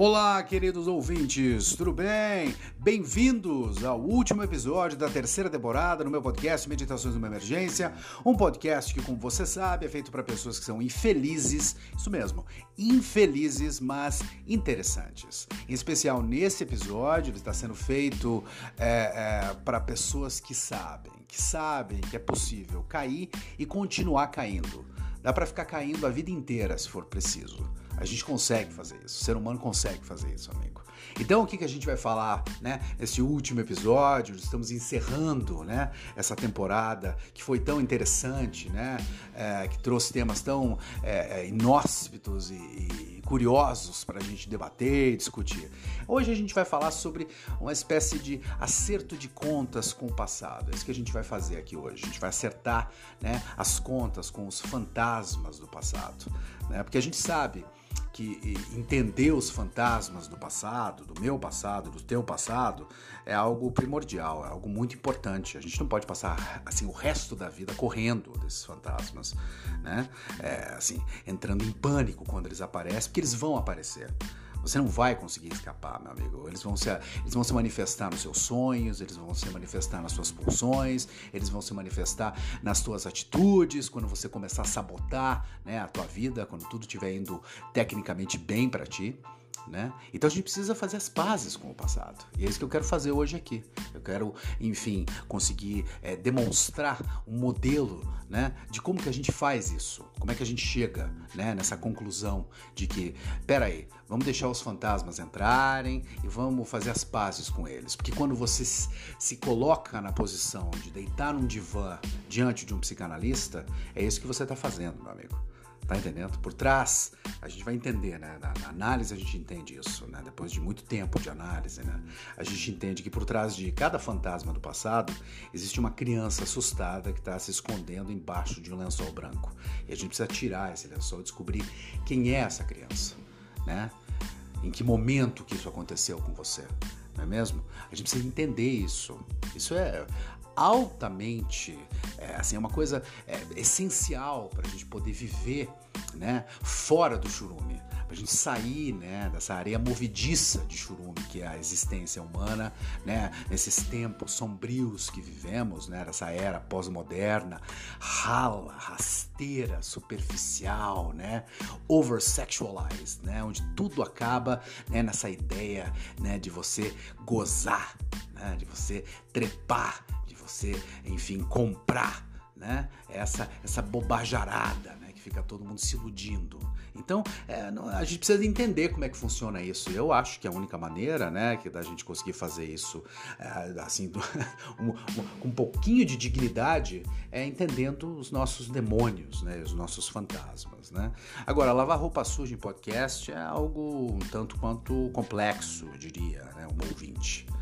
Olá, queridos ouvintes, tudo bem? Bem-vindos ao último episódio da terceira temporada no meu podcast Meditações numa Emergência. Um podcast que, como você sabe, é feito para pessoas que são infelizes, isso mesmo, infelizes, mas interessantes. Em especial nesse episódio, ele está sendo feito é, é, para pessoas que sabem, que sabem que é possível cair e continuar caindo. Dá para ficar caindo a vida inteira se for preciso. A gente consegue fazer isso, o ser humano consegue fazer isso, amigo. Então, o que, que a gente vai falar, né? Nesse último episódio, estamos encerrando, né? Essa temporada que foi tão interessante, né? É, que trouxe temas tão é, é inóspitos e, e curiosos para a gente debater e discutir. Hoje a gente vai falar sobre uma espécie de acerto de contas com o passado. É isso que a gente vai fazer aqui hoje. A gente vai acertar, né? As contas com os fantasmas do passado, né? Porque a gente sabe que entender os fantasmas do passado, do meu passado, do teu passado, é algo primordial, é algo muito importante. A gente não pode passar assim o resto da vida correndo desses fantasmas, né? É, assim, entrando em pânico quando eles aparecem, porque eles vão aparecer. Você não vai conseguir escapar, meu amigo. Eles vão, se, eles vão se manifestar nos seus sonhos, eles vão se manifestar nas suas pulsões, eles vão se manifestar nas tuas atitudes, quando você começar a sabotar né, a tua vida, quando tudo estiver indo tecnicamente bem para ti. Né? Então a gente precisa fazer as pazes com o passado. E é isso que eu quero fazer hoje aqui. Eu quero, enfim, conseguir é, demonstrar um modelo né, de como que a gente faz isso, como é que a gente chega né, nessa conclusão de que, peraí, vamos deixar os fantasmas entrarem e vamos fazer as pazes com eles. Porque quando você se coloca na posição de deitar num divã diante de um psicanalista, é isso que você está fazendo, meu amigo. Tá entendendo? Por trás, a gente vai entender, né? Na, na, análise a gente entende isso, né? Depois de muito tempo de análise, né? A gente entende que por trás de cada fantasma do passado existe uma criança assustada que está se escondendo embaixo de um lençol branco. E a gente precisa tirar esse lençol e descobrir quem é essa criança, né? Em que momento que isso aconteceu com você, não é mesmo? A gente precisa entender isso. Isso é altamente, é, assim, é uma coisa é, essencial para a gente poder viver né, fora do churume, para a gente sair né, dessa areia movediça de churume que é a existência humana, né, nesses tempos sombrios que vivemos, né, dessa era pós-moderna, rala, rasteira, superficial, né, over-sexualized, né, onde tudo acaba né, nessa ideia né, de você gozar, né, de você trepar você, enfim, comprar, né? Essa, essa bobajarada, né? Que fica todo mundo se iludindo. Então, é, a gente precisa entender como é que funciona isso. Eu acho que a única maneira, né, que da gente conseguir fazer isso, é, assim, com um, um, pouquinho de dignidade, é entendendo os nossos demônios, né, os nossos fantasmas, né. Agora, lavar roupa suja em podcast é algo um tanto quanto complexo, eu diria, né, um ouvinte não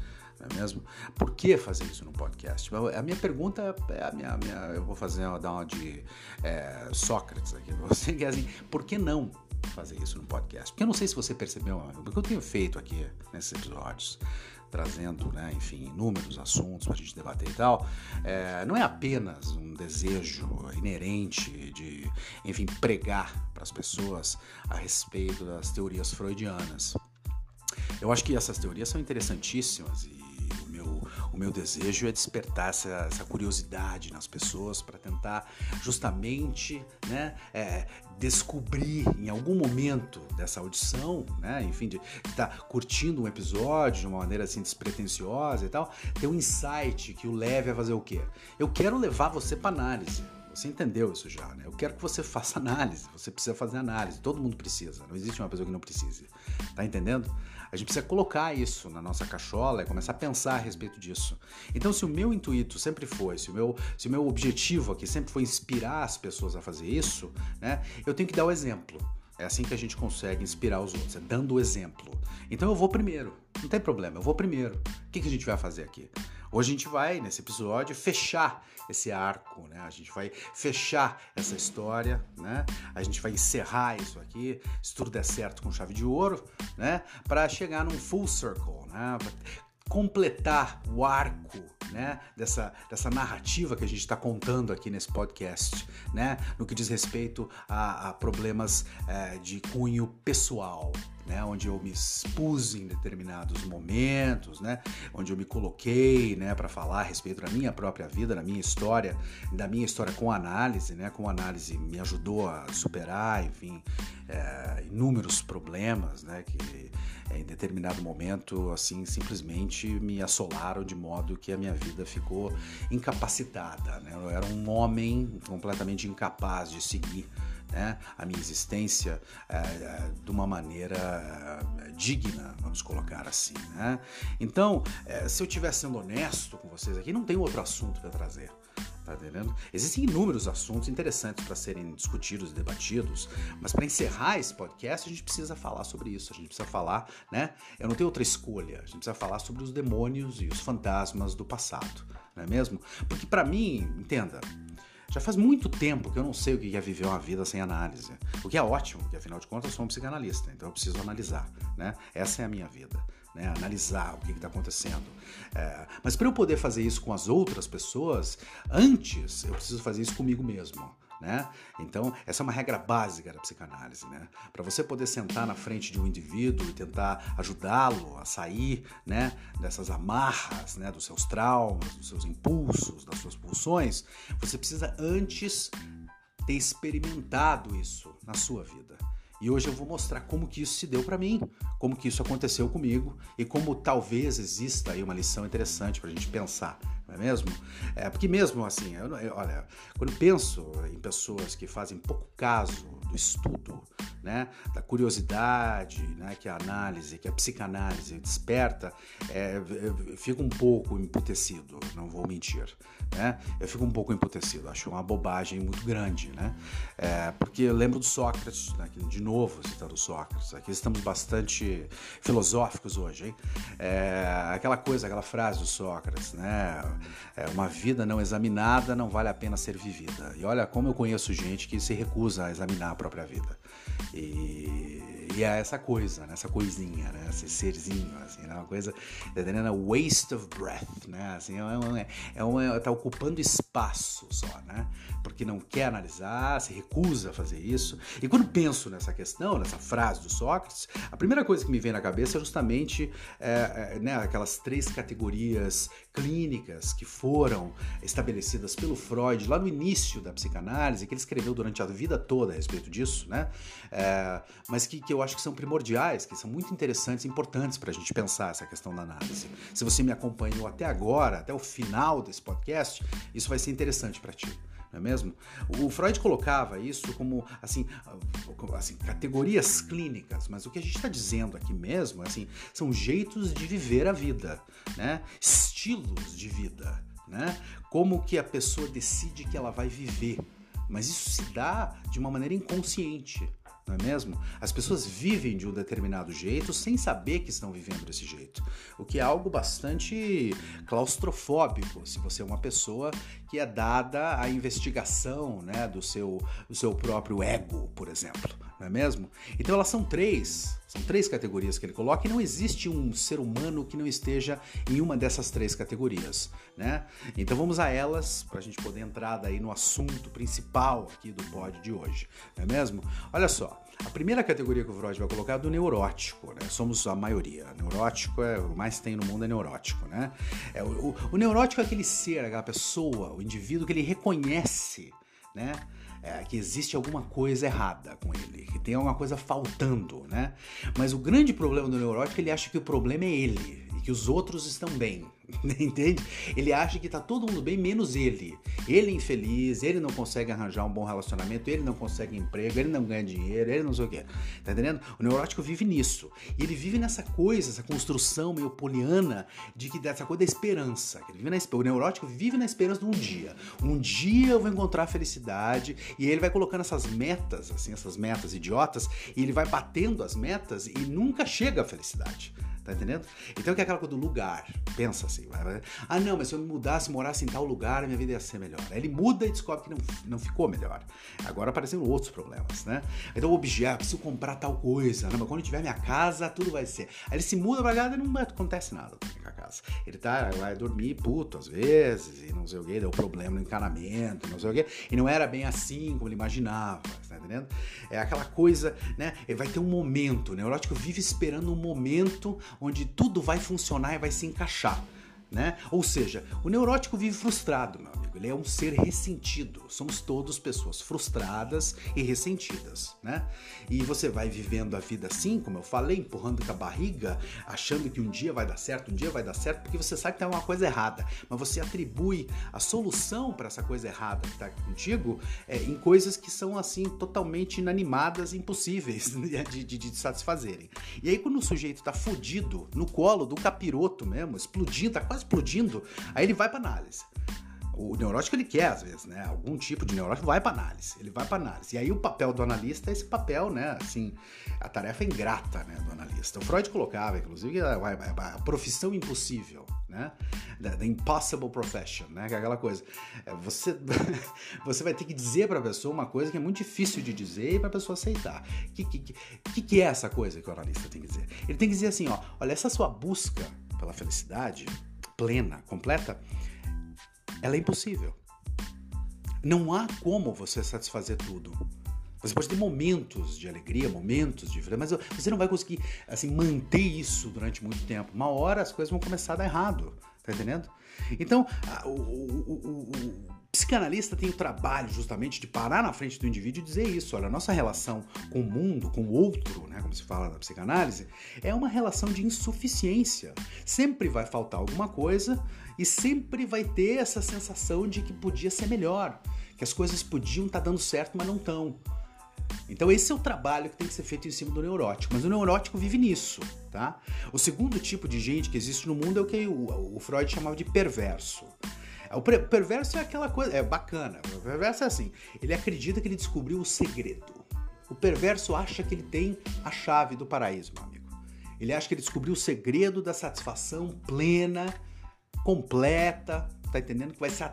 é mesmo? Por que fazer isso no podcast? A minha pergunta é a minha, minha eu vou fazer dar uma de é, Sócrates aqui você, que é assim, por que não fazer isso no podcast? Porque eu não sei se você percebeu, porque eu tenho feito aqui nesses episódios, trazendo, né, enfim, inúmeros assuntos para a gente debater e tal, é, não é apenas um desejo inerente de, enfim, pregar para as pessoas a respeito das teorias freudianas. Eu acho que essas teorias são interessantíssimas e o meu desejo é despertar essa, essa curiosidade nas pessoas para tentar justamente né, é, descobrir em algum momento dessa audição, né, enfim, de estar tá curtindo um episódio de uma maneira assim despretensiosa e tal, ter um insight que o leve a fazer o quê? Eu quero levar você para análise. Você entendeu isso já, né? Eu quero que você faça análise. Você precisa fazer análise. Todo mundo precisa. Não existe uma pessoa que não precise. Tá entendendo? A gente precisa colocar isso na nossa cachola e começar a pensar a respeito disso. Então, se o meu intuito sempre foi, se o meu, se o meu objetivo aqui sempre foi inspirar as pessoas a fazer isso, né, eu tenho que dar o exemplo. É assim que a gente consegue inspirar os outros, é dando o exemplo. Então eu vou primeiro, não tem problema, eu vou primeiro. O que, que a gente vai fazer aqui? Hoje a gente vai, nesse episódio, fechar esse arco, né? A gente vai fechar essa história, né? A gente vai encerrar isso aqui, se tudo der certo com chave de ouro, né? Para chegar num full circle, né? Completar o arco né, dessa, dessa narrativa que a gente está contando aqui nesse podcast, né, no que diz respeito a, a problemas é, de cunho pessoal, né, onde eu me expus em determinados momentos, né, onde eu me coloquei, né, para falar a respeito da minha própria vida, da minha história, da minha história com análise, né, com análise me ajudou a superar, enfim, é, inúmeros problemas, né, que em determinado momento, assim, simplesmente me assolaram de modo que a minha vida ficou incapacitada, né, eu era um homem completamente incapaz de seguir né, a minha existência é, de uma maneira é, digna, vamos colocar assim. Né? Então, é, se eu estiver sendo honesto com vocês aqui, não tem outro assunto para trazer. Tá entendendo? Existem inúmeros assuntos interessantes para serem discutidos e debatidos, mas para encerrar esse podcast a gente precisa falar sobre isso. A gente precisa falar, né? Eu não tenho outra escolha. A gente precisa falar sobre os demônios e os fantasmas do passado, não é mesmo? Porque para mim, entenda, já faz muito tempo que eu não sei o que é viver uma vida sem análise. O que é ótimo, porque afinal de contas eu sou um psicanalista, então eu preciso analisar, né? Essa é a minha vida. Né, analisar o que está acontecendo. É, mas para eu poder fazer isso com as outras pessoas, antes eu preciso fazer isso comigo mesmo né? Então, essa é uma regra básica da psicanálise, né? Para você poder sentar na frente de um indivíduo e tentar ajudá-lo a sair, né, dessas amarras, né, dos seus traumas, dos seus impulsos, das suas pulsões, você precisa antes ter experimentado isso na sua vida. E hoje eu vou mostrar como que isso se deu para mim, como que isso aconteceu comigo e como talvez exista aí uma lição interessante para a gente pensar não é mesmo? É, porque mesmo assim, eu, eu, olha, quando penso em pessoas que fazem pouco caso do estudo, né, da curiosidade, né, que a análise, que a psicanálise desperta, é, eu fico um pouco emputecido, não vou mentir, né? Eu fico um pouco emputecido, acho uma bobagem muito grande, né? É, porque eu lembro do Sócrates, né, de novo citando Sócrates, aqui estamos bastante filosóficos hoje, hein? É, aquela coisa, aquela frase do Sócrates, né? É, uma vida não examinada não vale a pena ser vivida. E olha como eu conheço gente que se recusa a examinar própria vida. E, e é essa coisa, né? essa coisinha, né? esse serzinho, assim, né? uma coisa, tá entendendo? Waste of breath, né? Assim, é, é, uma, é tá ocupando espaço só, né? Porque não quer analisar, se recusa a fazer isso. E quando penso nessa questão, nessa frase do Sócrates, a primeira coisa que me vem na cabeça é justamente é, é, né, aquelas três categorias clínicas que foram estabelecidas pelo Freud lá no início da psicanálise, que ele escreveu durante a vida toda a respeito disso, né? É, mas que, que eu acho que são primordiais, que são muito interessantes e importantes para a gente pensar essa questão da análise. Se você me acompanhou até agora, até o final desse podcast, isso vai ser interessante para ti não é mesmo? O Freud colocava isso como assim, assim categorias clínicas, mas o que a gente está dizendo aqui mesmo, assim, são jeitos de viver a vida, né? Estilos de vida, né? Como que a pessoa decide que ela vai viver. Mas isso se dá de uma maneira inconsciente não é mesmo? As pessoas vivem de um determinado jeito sem saber que estão vivendo desse jeito, o que é algo bastante claustrofóbico se você é uma pessoa que é dada à investigação né, do, seu, do seu próprio ego, por exemplo, não é mesmo? Então elas são três, são três categorias que ele coloca e não existe um ser humano que não esteja em uma dessas três categorias, né? Então vamos a elas para a gente poder entrar daí no assunto principal aqui do pod de hoje, não é mesmo? Olha só, a primeira categoria que o Freud vai colocar é do neurótico, né? Somos a maioria. Neurótico é o mais tem no mundo é neurótico, né? É, o, o, o neurótico é aquele ser, aquela pessoa, o indivíduo que ele reconhece, né? É, que existe alguma coisa errada com ele, que tem alguma coisa faltando, né? Mas o grande problema do neurótico, ele acha que o problema é ele que os outros estão bem. Entende? Ele acha que tá todo mundo bem, menos ele. Ele é infeliz, ele não consegue arranjar um bom relacionamento, ele não consegue emprego, ele não ganha dinheiro, ele não sei o quê. Tá entendendo? O neurótico vive nisso. E ele vive nessa coisa, essa construção meio poliana de que dessa coisa da esperança. Ele vive na, o neurótico vive na esperança de um dia. Um dia eu vou encontrar a felicidade e ele vai colocando essas metas, assim, essas metas idiotas, e ele vai batendo as metas e nunca chega à felicidade. Tá entendendo? Então que é aquela coisa do lugar. Pensa assim. Vai, ah, não, mas se eu me mudasse, morasse em tal lugar, minha vida ia ser melhor. Aí ele muda e descobre que não, não ficou melhor. Agora aparecendo outros problemas, né? Então objeto, preciso comprar tal coisa. Não, mas quando tiver minha casa, tudo vai ser. Aí ele se muda pra cá e não acontece nada a casa. Ele tá, vai dormir puto às vezes, e não sei o que, deu problema no encanamento, não sei o que. E não era bem assim como ele imaginava, tá entendendo? É aquela coisa, né? Vai ter um momento, o neurótico vive esperando um momento onde tudo vai funcionar e vai se encaixar. Né? Ou seja, o neurótico vive frustrado, meu amigo. Ele é um ser ressentido. Somos todos pessoas frustradas e ressentidas, né? E você vai vivendo a vida assim, como eu falei, empurrando com a barriga, achando que um dia vai dar certo, um dia vai dar certo, porque você sabe que tem uma coisa errada, mas você atribui a solução para essa coisa errada que está contigo é, em coisas que são assim totalmente inanimadas, impossíveis de, de, de satisfazerem. E aí quando o sujeito está fudido no colo do capiroto mesmo, explodindo, tá quase explodindo, aí ele vai para análise. O neurótico ele quer, às vezes, né? Algum tipo de neurótico vai para análise. Ele vai para análise. E aí o papel do analista é esse papel, né? Assim, a tarefa é ingrata, né? Do analista. O Freud colocava, inclusive, a, a, a profissão impossível, né? The, impossible profession, né? Que é aquela coisa. É, você, você vai ter que dizer para a pessoa uma coisa que é muito difícil de dizer e para a pessoa aceitar. O que, que, que, que é essa coisa que o analista tem que dizer? Ele tem que dizer assim, ó, olha, essa sua busca pela felicidade plena, completa, ela é impossível. Não há como você satisfazer tudo. Você pode ter momentos de alegria, momentos de mas você não vai conseguir assim manter isso durante muito tempo. Uma hora as coisas vão começar a dar errado, tá entendendo? Então, o, o, o psicanalista tem o trabalho justamente de parar na frente do indivíduo e dizer isso. Olha, a nossa relação com o mundo, com o outro, né, como se fala na psicanálise, é uma relação de insuficiência. Sempre vai faltar alguma coisa e sempre vai ter essa sensação de que podia ser melhor, que as coisas podiam estar tá dando certo, mas não estão. Então esse é o trabalho que tem que ser feito em cima do neurótico, mas o neurótico vive nisso, tá? O segundo tipo de gente que existe no mundo é o que o, o Freud chamava de perverso. O perverso é aquela coisa, é bacana. O perverso é assim, ele acredita que ele descobriu o segredo. O perverso acha que ele tem a chave do paraíso, meu amigo. Ele acha que ele descobriu o segredo da satisfação plena, completa, tá entendendo? Que vai ser,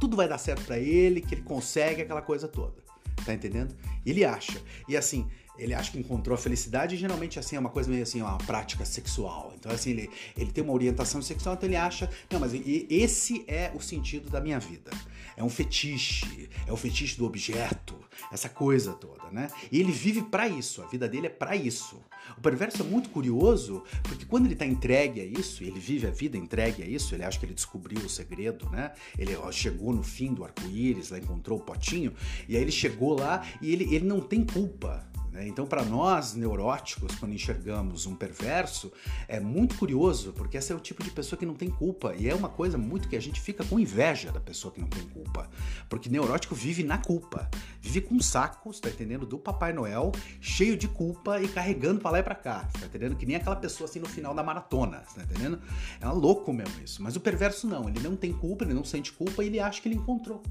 tudo vai dar certo para ele, que ele consegue aquela coisa toda. Tá entendendo? Ele acha. E assim, ele acha que encontrou a felicidade e geralmente assim é uma coisa meio assim, uma prática sexual. Então assim, ele, ele tem uma orientação sexual, então ele acha, não, mas esse é o sentido da minha vida. É um fetiche, é o fetiche do objeto, essa coisa toda, né? E ele vive para isso, a vida dele é para isso. O perverso é muito curioso, porque quando ele tá entregue a isso, ele vive a vida entregue a isso, ele acha que ele descobriu o segredo, né? Ele chegou no fim do arco-íris, lá encontrou o potinho, e aí ele chegou lá e ele, ele não tem culpa né? Então, para nós neuróticos, quando enxergamos um perverso, é muito curioso, porque esse é o tipo de pessoa que não tem culpa. E é uma coisa muito que a gente fica com inveja da pessoa que não tem culpa. Porque neurótico vive na culpa. Vive com sacos, tá entendendo? Do Papai Noel, cheio de culpa e carregando pra lá e pra cá. Tá entendendo? Que nem aquela pessoa assim no final da maratona, tá entendendo? É louco mesmo isso. Mas o perverso não, ele não tem culpa, ele não sente culpa e ele acha que ele encontrou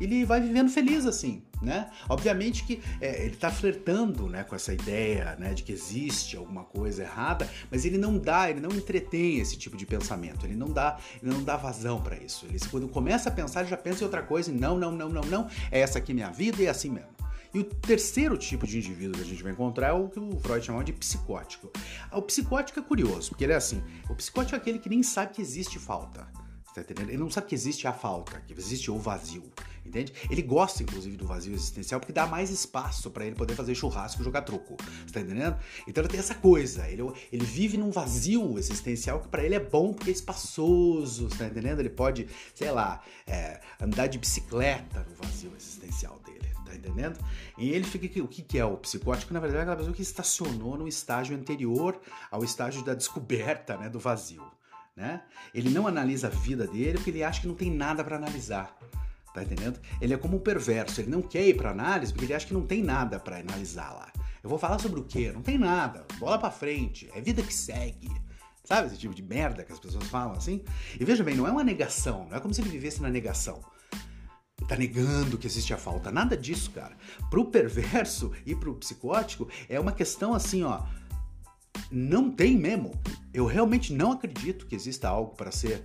ele vai vivendo feliz assim, né? Obviamente que é, ele está flertando, né, com essa ideia, né, de que existe alguma coisa errada, mas ele não dá, ele não entretém esse tipo de pensamento, ele não dá, ele não dá vazão para isso. Ele quando começa a pensar, ele já pensa em outra coisa, e não, não, não, não, não, é essa aqui minha vida e é assim mesmo. E o terceiro tipo de indivíduo que a gente vai encontrar é o que o Freud chamava de psicótico. O psicótico é curioso, porque ele é assim: o psicótico é aquele que nem sabe que existe falta. Tá entendendo? Ele não sabe que existe a falta, que existe o vazio. Entende? Ele gosta, inclusive, do vazio existencial porque dá mais espaço para ele poder fazer churrasco e jogar truco. Tá entendendo? Então ele tem essa coisa. Ele, ele vive num vazio existencial que para ele é bom porque é espaçoso. Tá entendendo? Ele pode, sei lá, é, andar de bicicleta no vazio existencial. Tá entendendo? E ele fica. O que, que é o psicótico? Na verdade, é aquela pessoa que estacionou no estágio anterior ao estágio da descoberta né, do vazio. Né? Ele não analisa a vida dele porque ele acha que não tem nada para analisar. Tá entendendo? Ele é como um perverso, ele não quer ir para análise porque ele acha que não tem nada para analisar lá. Eu vou falar sobre o quê? Não tem nada. Bola para frente, é vida que segue. Sabe esse tipo de merda que as pessoas falam assim? E veja bem, não é uma negação, não é como se ele vivesse na negação. Tá negando que existe a falta. Nada disso, cara. Pro perverso e pro psicótico é uma questão assim, ó. Não tem mesmo. Eu realmente não acredito que exista algo para ser,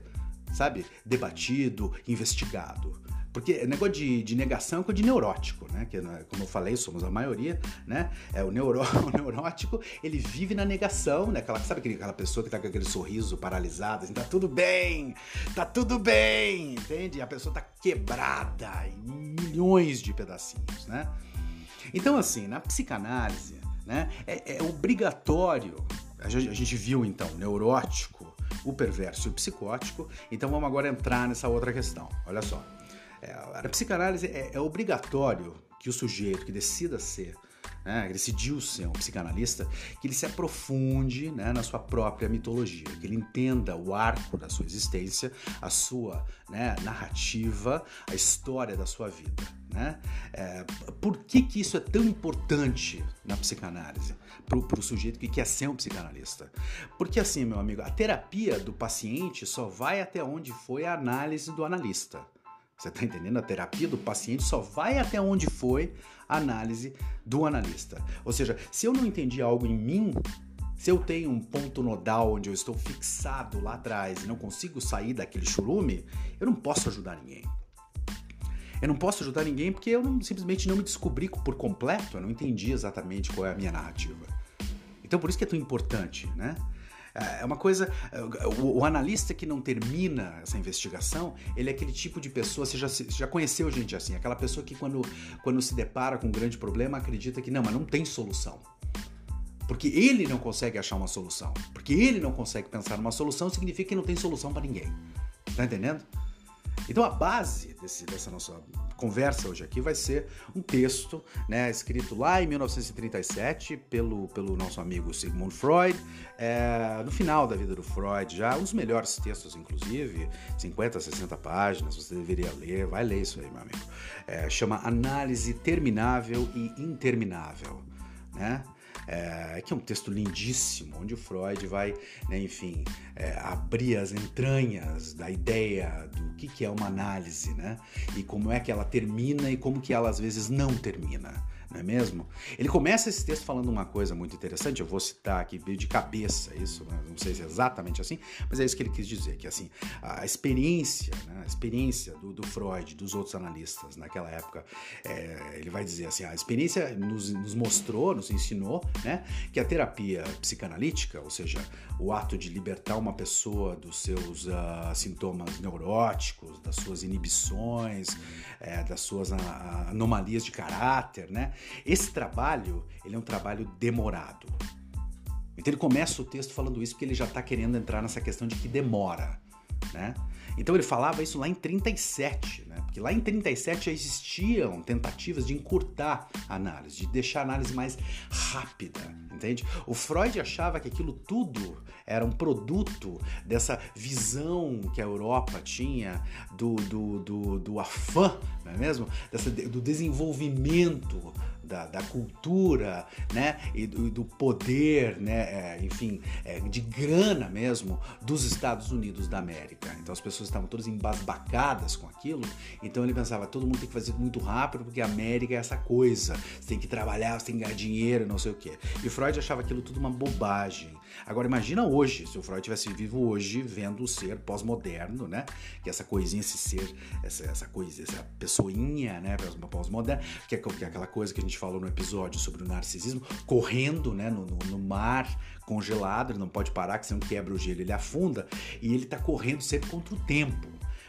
sabe, debatido, investigado. Porque negócio de, de negação é coisa de neurótico, né? Que, né, como eu falei, somos a maioria, né? É, o, o neurótico, ele vive na negação, né? Aquela, sabe aquela pessoa que tá com aquele sorriso paralisado, assim, tá tudo bem, tá tudo bem, entende? A pessoa tá quebrada em milhões de pedacinhos, né? Então, assim, na psicanálise, né, é, é obrigatório, a gente, a gente viu então, neurótico, o perverso e o psicótico, então vamos agora entrar nessa outra questão. Olha só. É, a psicanálise é, é obrigatório que o sujeito que decida ser né, decidiu ser um psicanalista, que ele se aprofunde né, na sua própria mitologia, que ele entenda o arco da sua existência, a sua né, narrativa, a história da sua vida. Né? É, por que, que isso é tão importante na psicanálise para o sujeito que quer ser um psicanalista? Porque assim, meu amigo, a terapia do paciente só vai até onde foi a análise do analista. Você está entendendo? A terapia do paciente só vai até onde foi a análise do analista. Ou seja, se eu não entendi algo em mim, se eu tenho um ponto nodal onde eu estou fixado lá atrás e não consigo sair daquele churume, eu não posso ajudar ninguém. Eu não posso ajudar ninguém porque eu não, simplesmente não me descobri por completo, eu não entendi exatamente qual é a minha narrativa. Então por isso que é tão importante, né? É uma coisa. O, o, analista que não termina essa investigação, ele é aquele tipo de pessoa. Você já, já conheceu gente assim? Aquela pessoa que, quando, quando se depara com um grande problema, acredita que não, mas não tem solução. Porque ele não consegue achar uma solução. Porque ele não consegue pensar numa solução, significa que não tem solução para ninguém. Tá entendendo? Então a base desse, dessa nossa conversa hoje aqui vai ser um texto, né, escrito lá em 1937 pelo, pelo nosso amigo Sigmund Freud, é, no final da vida do Freud, já dos melhores textos, inclusive, 50, 60 páginas, você deveria ler, vai ler isso aí, meu amigo. É, chama Análise Terminável e Interminável, né? é, que é um texto lindíssimo, onde o Freud vai, né, enfim, é, abrir as entranhas da ideia que, que é uma análise, né? E como é que ela termina e como que ela às vezes não termina não é mesmo? Ele começa esse texto falando uma coisa muito interessante, eu vou citar aqui de cabeça isso, né? não sei se é exatamente assim, mas é isso que ele quis dizer, que assim, a experiência, né? a experiência do, do, Freud, dos outros analistas naquela época, é, ele vai dizer assim, a experiência nos, nos, mostrou, nos ensinou, né, que a terapia psicanalítica, ou seja, o ato de libertar uma pessoa dos seus uh, sintomas neuróticos, das suas inibições, é, das suas uh, anomalias de caráter, né, esse trabalho, ele é um trabalho demorado. Então ele começa o texto falando isso porque ele já está querendo entrar nessa questão de que demora, né? Então ele falava isso lá em 37, né? Porque lá em 37 já existiam tentativas de encurtar a análise, de deixar a análise mais rápida, entende? O Freud achava que aquilo tudo era um produto dessa visão que a Europa tinha do, do, do, do afã, não é mesmo? Dessa, do desenvolvimento da, da cultura, né, e do, do poder, né, é, enfim, é, de grana mesmo dos Estados Unidos da América. Então as pessoas estavam todas embasbacadas com aquilo. Então ele pensava, todo mundo tem que fazer muito rápido porque a América é essa coisa. Você tem que trabalhar, você tem que ganhar dinheiro, não sei o quê. E Freud achava aquilo tudo uma bobagem. Agora imagina hoje, se o Freud tivesse vivo hoje, vendo o ser pós-moderno, né? Que essa coisinha, esse ser, essa, essa coisa, essa pessoinha, né? Pós-moderna, que, é, que é aquela coisa que a gente falou no episódio sobre o narcisismo, correndo, né? No, no, no mar, congelado, ele não pode parar, que senão quebra o gelo, ele afunda, e ele tá correndo sempre contra o tempo.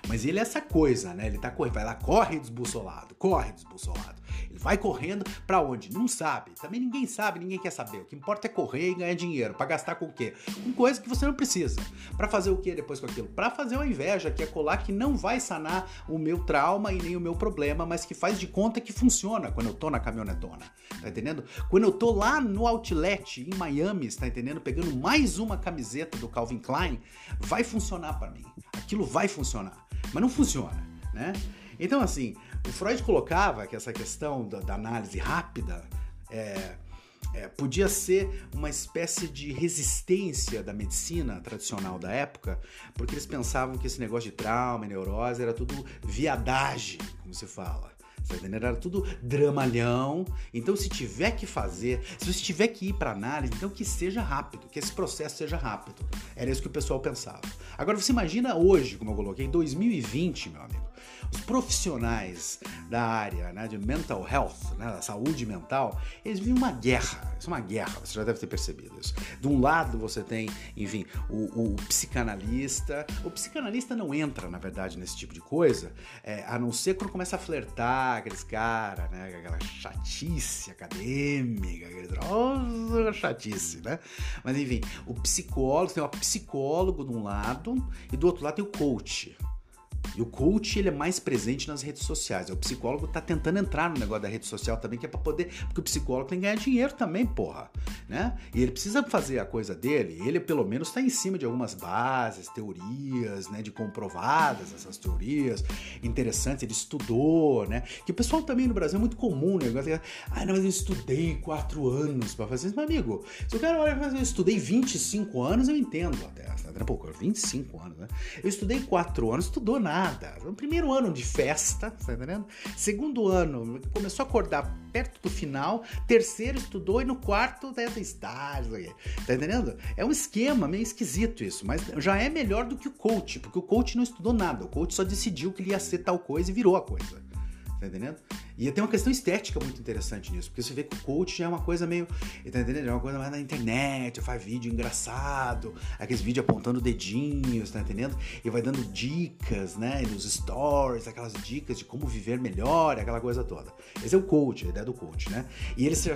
Mas ele é essa coisa, né? Ele tá correndo, vai lá, corre desbussolado, corre desbussolado. Ele vai correndo para onde? Não sabe. Também ninguém sabe, ninguém quer saber. O que importa é correr e ganhar dinheiro. Para gastar com o quê? Com coisa que você não precisa. Para fazer o que depois com aquilo? Para fazer uma inveja, que é colar que não vai sanar o meu trauma e nem o meu problema, mas que faz de conta que funciona quando eu tô na caminhonetona. Tá entendendo? Quando eu tô lá no outlet em Miami, tá entendendo? Pegando mais uma camiseta do Calvin Klein, vai funcionar para mim. Aquilo vai funcionar mas não funciona, né? Então, assim, o Freud colocava que essa questão da, da análise rápida é, é, podia ser uma espécie de resistência da medicina tradicional da época, porque eles pensavam que esse negócio de trauma e neurose era tudo viadagem, como se fala. Tá? Era tudo dramalhão. Então, se tiver que fazer, se você tiver que ir para análise, então que seja rápido, que esse processo seja rápido. Era isso que o pessoal pensava. Agora, você imagina hoje, como eu coloquei, em 2020, meu amigo. Os profissionais da área né, de mental health, né, da saúde mental, eles vivem uma guerra. Isso é uma guerra, você já deve ter percebido isso. De um lado você tem, enfim, o, o psicanalista. O psicanalista não entra, na verdade, nesse tipo de coisa, é, a não ser quando começa a flertar aqueles caras, né? Aquela chatice acadêmica, aqueles oh, chatice, né? Mas enfim, o psicólogo, tem um psicólogo de um lado e do outro lado tem o coach. E o coach ele é mais presente nas redes sociais. O psicólogo tá tentando entrar no negócio da rede social também, que é para poder. Porque o psicólogo tem que ganhar dinheiro também, porra. Né? E ele precisa fazer a coisa dele, ele pelo menos está em cima de algumas bases, teorias, né? De comprovadas essas teorias interessantes, ele estudou, né? Que o pessoal também no Brasil é muito comum, né? Ah, não, mas eu estudei quatro anos para fazer isso. Meu amigo, se o cara olha e eu estudei 25 anos, eu entendo até. Tá pouco, 25 anos, né? Eu estudei quatro anos, estudou nada nada. No primeiro ano de festa, tá entendendo? Segundo ano, começou a acordar perto do final. Terceiro, estudou e no quarto, tá estágio. Tá entendendo? É um esquema meio esquisito isso, mas já é melhor do que o coach, porque o coach não estudou nada. O coach só decidiu que ele ia ser tal coisa e virou a coisa. Tá entendendo? E tem uma questão estética muito interessante nisso, porque você vê que o coach é uma coisa meio. Tá entendendo? É uma coisa mais na internet, faz vídeo engraçado, aqueles vídeos apontando dedinhos, tá entendendo? E vai dando dicas, né? Nos stories, aquelas dicas de como viver melhor, aquela coisa toda. Esse é o coach, a ideia do coach, né? E eles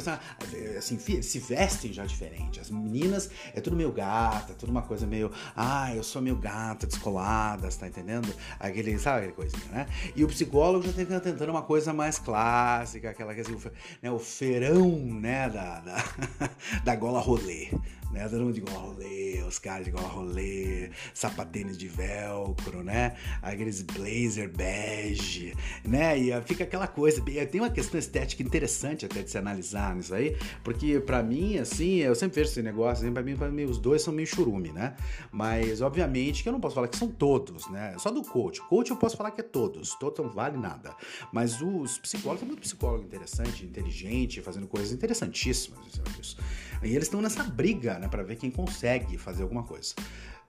assim, se vestem já diferente. As meninas é tudo meio gata, tudo uma coisa meio. Ah, eu sou meio gata, descoladas, tá entendendo? Aquele, sabe aquela coisinha, né? E o psicólogo já tá tentando uma coisa mais clássica, aquela que assim, né, o feirão né, da, da, da gola rolê né? Todo mundo de rolê, os caras de rolê, sapatênis de velcro, né? Aqueles blazer bege, né? E fica aquela coisa, tem uma questão estética interessante até de se analisar nisso aí, porque para mim, assim, eu sempre vejo esse negócio, assim, pra mim, mim, os dois são meio churume, né? Mas, obviamente, que eu não posso falar que são todos, né? Só do coach. Coach eu posso falar que é todos, todos não vale nada. Mas os psicólogos, tem muito psicólogo interessante, inteligente, fazendo coisas interessantíssimas. E eles estão nessa briga, né, para ver quem consegue fazer alguma coisa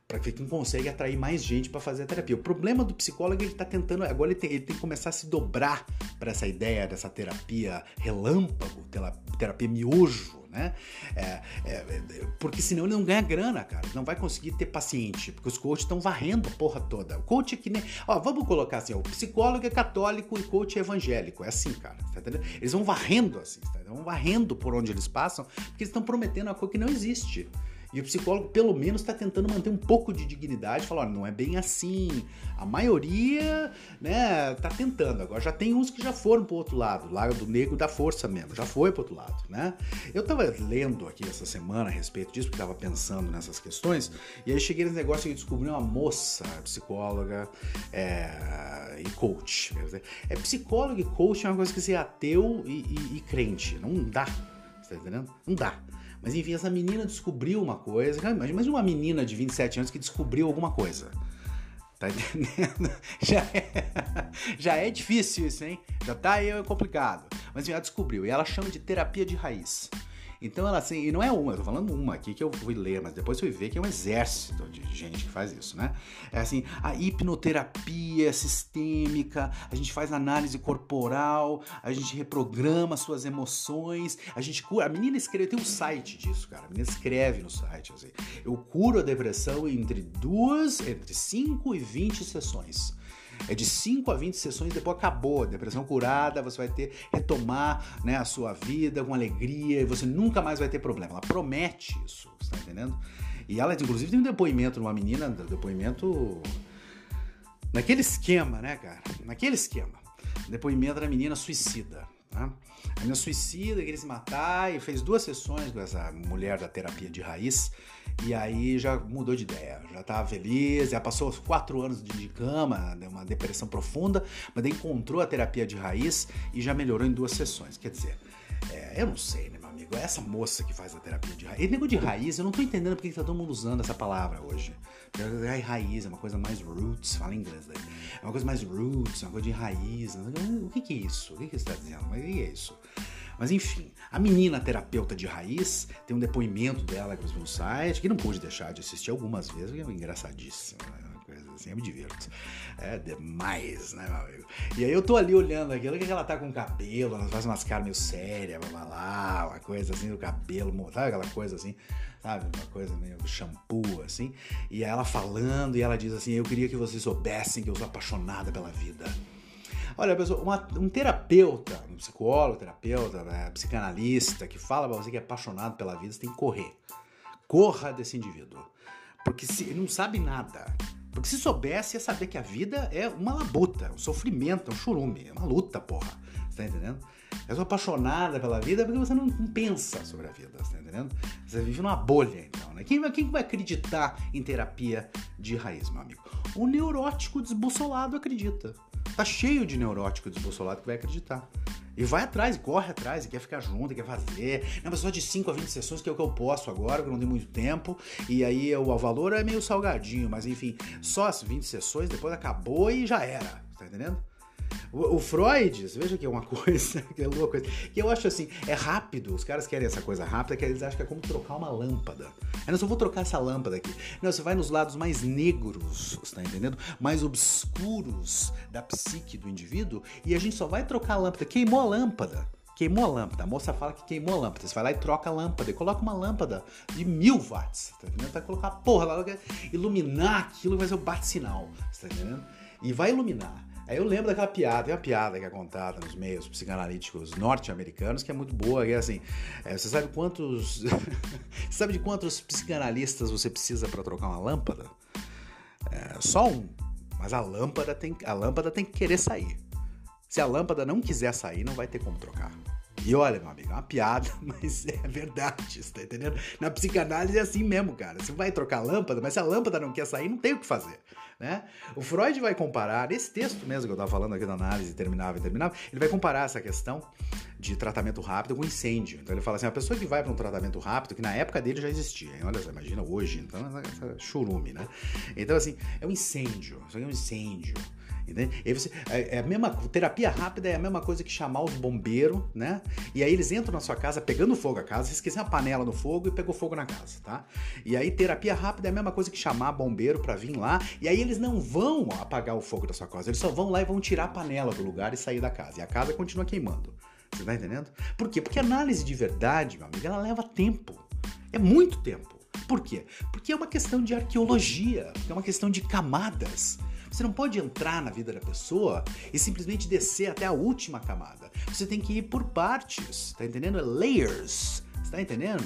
para ver quem consegue atrair mais gente para fazer a terapia. O problema do psicólogo é que ele está tentando, agora ele tem, ele tem, que começar a se dobrar para essa ideia dessa terapia relâmpago, terapia miojo, né? É, é, porque senão ele não ganha grana, cara. Não vai conseguir ter paciente, porque os coaches estão varrendo a porra toda. O coach é que nem. Ó, vamos colocar assim: ó, o psicólogo é católico e o coach é evangélico. É assim, cara. Tá entendendo? Eles vão varrendo assim, tá? vão varrendo por onde eles passam, porque eles estão prometendo uma coisa que não existe. E o psicólogo, pelo menos, está tentando manter um pouco de dignidade, falar, não é bem assim. A maioria, né, tá tentando. Agora já tem uns que já foram pro outro lado, lado do negro da força mesmo, já foi pro outro lado, né? Eu tava lendo aqui essa semana a respeito disso, porque tava pensando nessas questões, e aí cheguei nesse negócio e descobri uma moça psicóloga é, e coach. É psicólogo e coach é uma coisa que você é ateu e, e, e crente. Não dá. Tá entendendo? Não dá. Mas enfim, essa menina descobriu uma coisa. Imagina uma menina de 27 anos que descobriu alguma coisa. Tá entendendo? Já é, já é difícil isso, hein? Já tá aí complicado. Mas enfim, ela descobriu. E ela chama de terapia de raiz. Então ela assim, e não é uma, eu tô falando uma aqui que eu fui ler, mas depois fui ver que é um exército de gente que faz isso, né? É assim, a hipnoterapia sistêmica, a gente faz análise corporal, a gente reprograma suas emoções, a gente cura. A menina escreve, tem um site disso, cara. A menina escreve no site, assim. Eu curo a depressão entre duas, entre 5 e 20 sessões. É de 5 a 20 sessões, depois acabou. Depressão curada, você vai ter retomar né, a sua vida com alegria e você nunca mais vai ter problema. Ela promete isso, você tá entendendo? E ela, inclusive, tem um depoimento numa menina, um depoimento naquele esquema, né, cara? Naquele esquema. Depoimento da menina suicida. Tá? A menina suicida, queria se matar e fez duas sessões com essa mulher da terapia de raiz e aí já mudou de ideia, já estava feliz, já passou quatro anos de cama, né, uma depressão profunda, mas encontrou a terapia de raiz e já melhorou em duas sessões. Quer dizer, é, eu não sei, né, meu amigo? É essa moça que faz a terapia de raiz. E negócio de raiz, eu não tô entendendo porque que tá todo mundo usando essa palavra hoje. É raiz, é uma coisa mais roots, fala em inglês daí. É uma coisa mais roots, é uma coisa de raiz. O que, que é isso? O que, que você está dizendo? Mas o que é isso? Mas enfim, a menina terapeuta de raiz tem um depoimento dela no site que não pude deixar de assistir algumas vezes, que é engraçadíssimo. Né? Coisa assim, eu me divirto. É demais, né, meu amigo? E aí eu tô ali olhando aquilo, que ela tá com cabelo, ela faz umas caras meio sérias, blá, blá, blá, uma coisa assim do cabelo, sabe aquela coisa assim, sabe? Uma coisa meio shampoo, assim. E ela falando, e ela diz assim, eu queria que vocês soubessem que eu sou apaixonada pela vida. Olha, pessoal, uma, um terapeuta, um psicólogo, terapeuta, né, psicanalista que fala pra você que é apaixonado pela vida, você tem que correr. Corra desse indivíduo. Porque se, ele não sabe nada. Porque se soubesse, ia saber que a vida é uma labuta, um sofrimento, um churume, é uma luta, porra. Você tá entendendo? Eu sou apaixonada pela vida porque você não, não pensa sobre a vida, você tá entendendo? Você vive numa bolha, então, né? Quem, quem vai acreditar em terapia de raiz, meu amigo? O neurótico desbussolado acredita. Tá cheio de neurótico desbussolado que vai acreditar. E vai atrás, corre atrás, e quer ficar junto, quer fazer. Não, mas só de 5 a 20 sessões, que é o que eu posso agora, que não tenho muito tempo. E aí o valor é meio salgadinho, mas enfim, só as 20 sessões, depois acabou e já era. Tá entendendo? O, Freud, veja que é uma coisa, que é louco, que eu acho assim, é rápido, os caras querem essa coisa rápida, que eles acham que é como trocar uma lâmpada. Eu não só vou trocar essa lâmpada aqui. Não, você vai nos lados mais negros, está entendendo? Mais obscuros da psique do indivíduo, e a gente só vai trocar a lâmpada. Queimou a lâmpada. Queimou a lâmpada. A moça fala que queimou a lâmpada. Você vai lá e troca a lâmpada e coloca uma lâmpada de mil watts. Tá entendendo? Vai colocar a porra lá, iluminar aquilo vai ser o bate-sinal. Tá entendendo? E vai iluminar. Aí eu lembro daquela piada, tem uma piada que é contada nos meios psicanalíticos norte-americanos que é muito boa, que é assim, é, você sabe quantos, sabe de quantos psicanalistas você precisa para trocar uma lâmpada? É, só um, mas a lâmpada tem, a lâmpada tem que querer sair. Se a lâmpada não quiser sair, não vai ter como trocar. E olha, meu amigo, é uma piada, mas é verdade, você tá entendendo? Na psicanálise é assim mesmo, cara. Você vai trocar a lâmpada, mas se a lâmpada não quer sair, não tem o que fazer. Né? O Freud vai comparar, esse texto mesmo que eu estava falando aqui da análise, terminava e terminava, ele vai comparar essa questão de tratamento rápido com incêndio. Então ele fala assim, a pessoa que vai para um tratamento rápido, que na época dele já existia, hein? olha só, imagina hoje, então essa churume, né? Então assim, é um incêndio, isso aqui é um incêndio. E você, é, é, a mesma terapia rápida é a mesma coisa que chamar os bombeiros, né? E aí eles entram na sua casa pegando fogo a casa, você esqueceu a panela no fogo e pegou fogo na casa, tá? E aí terapia rápida é a mesma coisa que chamar bombeiro para vir lá, e aí eles não vão apagar o fogo da sua casa, eles só vão lá e vão tirar a panela do lugar e sair da casa. E a casa continua queimando. Você tá entendendo? Por quê? Porque análise de verdade, meu amigo, ela leva tempo. É muito tempo. Por quê? Porque é uma questão de arqueologia, é uma questão de camadas. Você não pode entrar na vida da pessoa e simplesmente descer até a última camada. Você tem que ir por partes, tá entendendo? Layers. Você tá entendendo?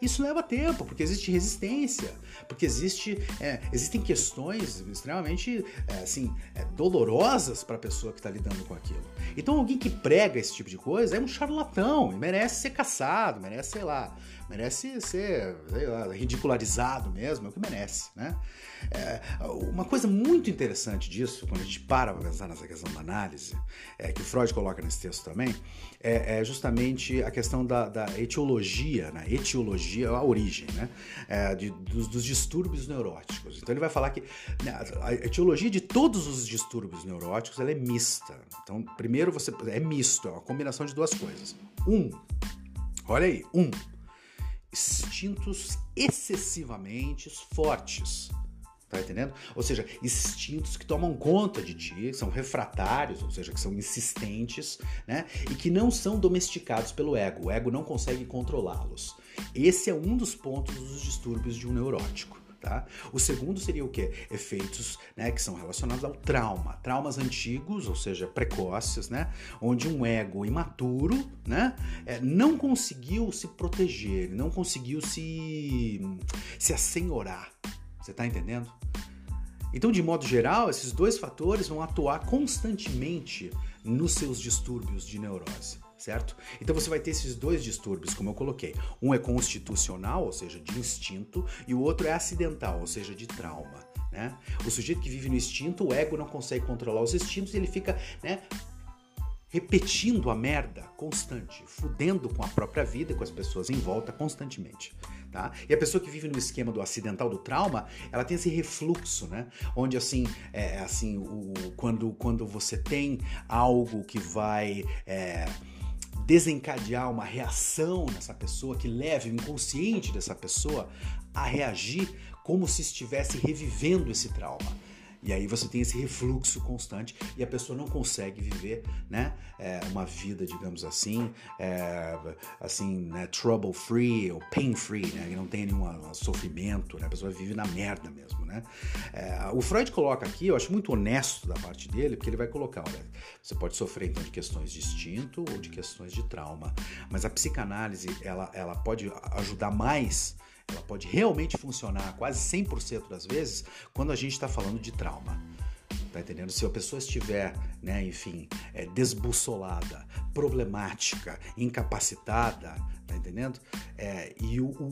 Isso leva tempo, porque existe resistência, porque existe, é, existem questões extremamente é, assim, é, dolorosas para a pessoa que está lidando com aquilo. Então alguém que prega esse tipo de coisa é um charlatão e merece ser caçado, merece, sei lá, merece ser, sei lá, ridicularizado mesmo, é o que merece, né? É, uma coisa muito interessante disso, quando a gente para para pensar nessa questão da análise, é, que Freud coloca nesse texto também, é, é justamente a questão da, da, etiologia, né? etiologia, a origem, né? É, de, dos, dos, distúrbios neuróticos. Então ele vai falar que né, a etiologia de todos os distúrbios neuróticos ela é mista. Então, primeiro você é misto, é uma combinação de duas coisas. Um, olha aí, um, instintos excessivamente fortes. Tá entendendo? Ou seja, instintos que tomam conta de ti, são refratários, ou seja, que são insistentes, né? E que não são domesticados pelo ego. O ego não consegue controlá-los. Esse é um dos pontos dos distúrbios de um neurótico. Tá? O segundo seria o quê? Efeitos né, que são relacionados ao trauma. Traumas antigos, ou seja, precoces, né? onde um ego imaturo né, é, não conseguiu se proteger, não conseguiu se, se assenhorar. Você está entendendo? Então, de modo geral, esses dois fatores vão atuar constantemente nos seus distúrbios de neurose certo? Então você vai ter esses dois distúrbios, como eu coloquei. Um é constitucional, ou seja, de instinto, e o outro é acidental, ou seja, de trauma. Né? O sujeito que vive no instinto, o ego não consegue controlar os instintos e ele fica né, repetindo a merda constante, fudendo com a própria vida e com as pessoas em volta constantemente. Tá? E a pessoa que vive no esquema do acidental do trauma, ela tem esse refluxo, né? Onde assim, é, assim, o, quando, quando você tem algo que vai é, desencadear uma reação nessa pessoa, que leve o inconsciente dessa pessoa a reagir como se estivesse revivendo esse trauma. E aí você tem esse refluxo constante e a pessoa não consegue viver, né, é, uma vida, digamos assim, é, assim, né, trouble free ou pain free, né, que não tem nenhum sofrimento, né, a pessoa vive na merda mesmo, né. É, o Freud coloca aqui, eu acho muito honesto da parte dele, porque ele vai colocar, olha, você pode sofrer então de questões de instinto ou de questões de trauma, mas a psicanálise ela, ela pode ajudar mais ela pode realmente funcionar quase 100% das vezes quando a gente está falando de trauma. Tá entendendo? Se a pessoa estiver, né, enfim, é, desbussolada, problemática, incapacitada, tá entendendo? É, e o, o,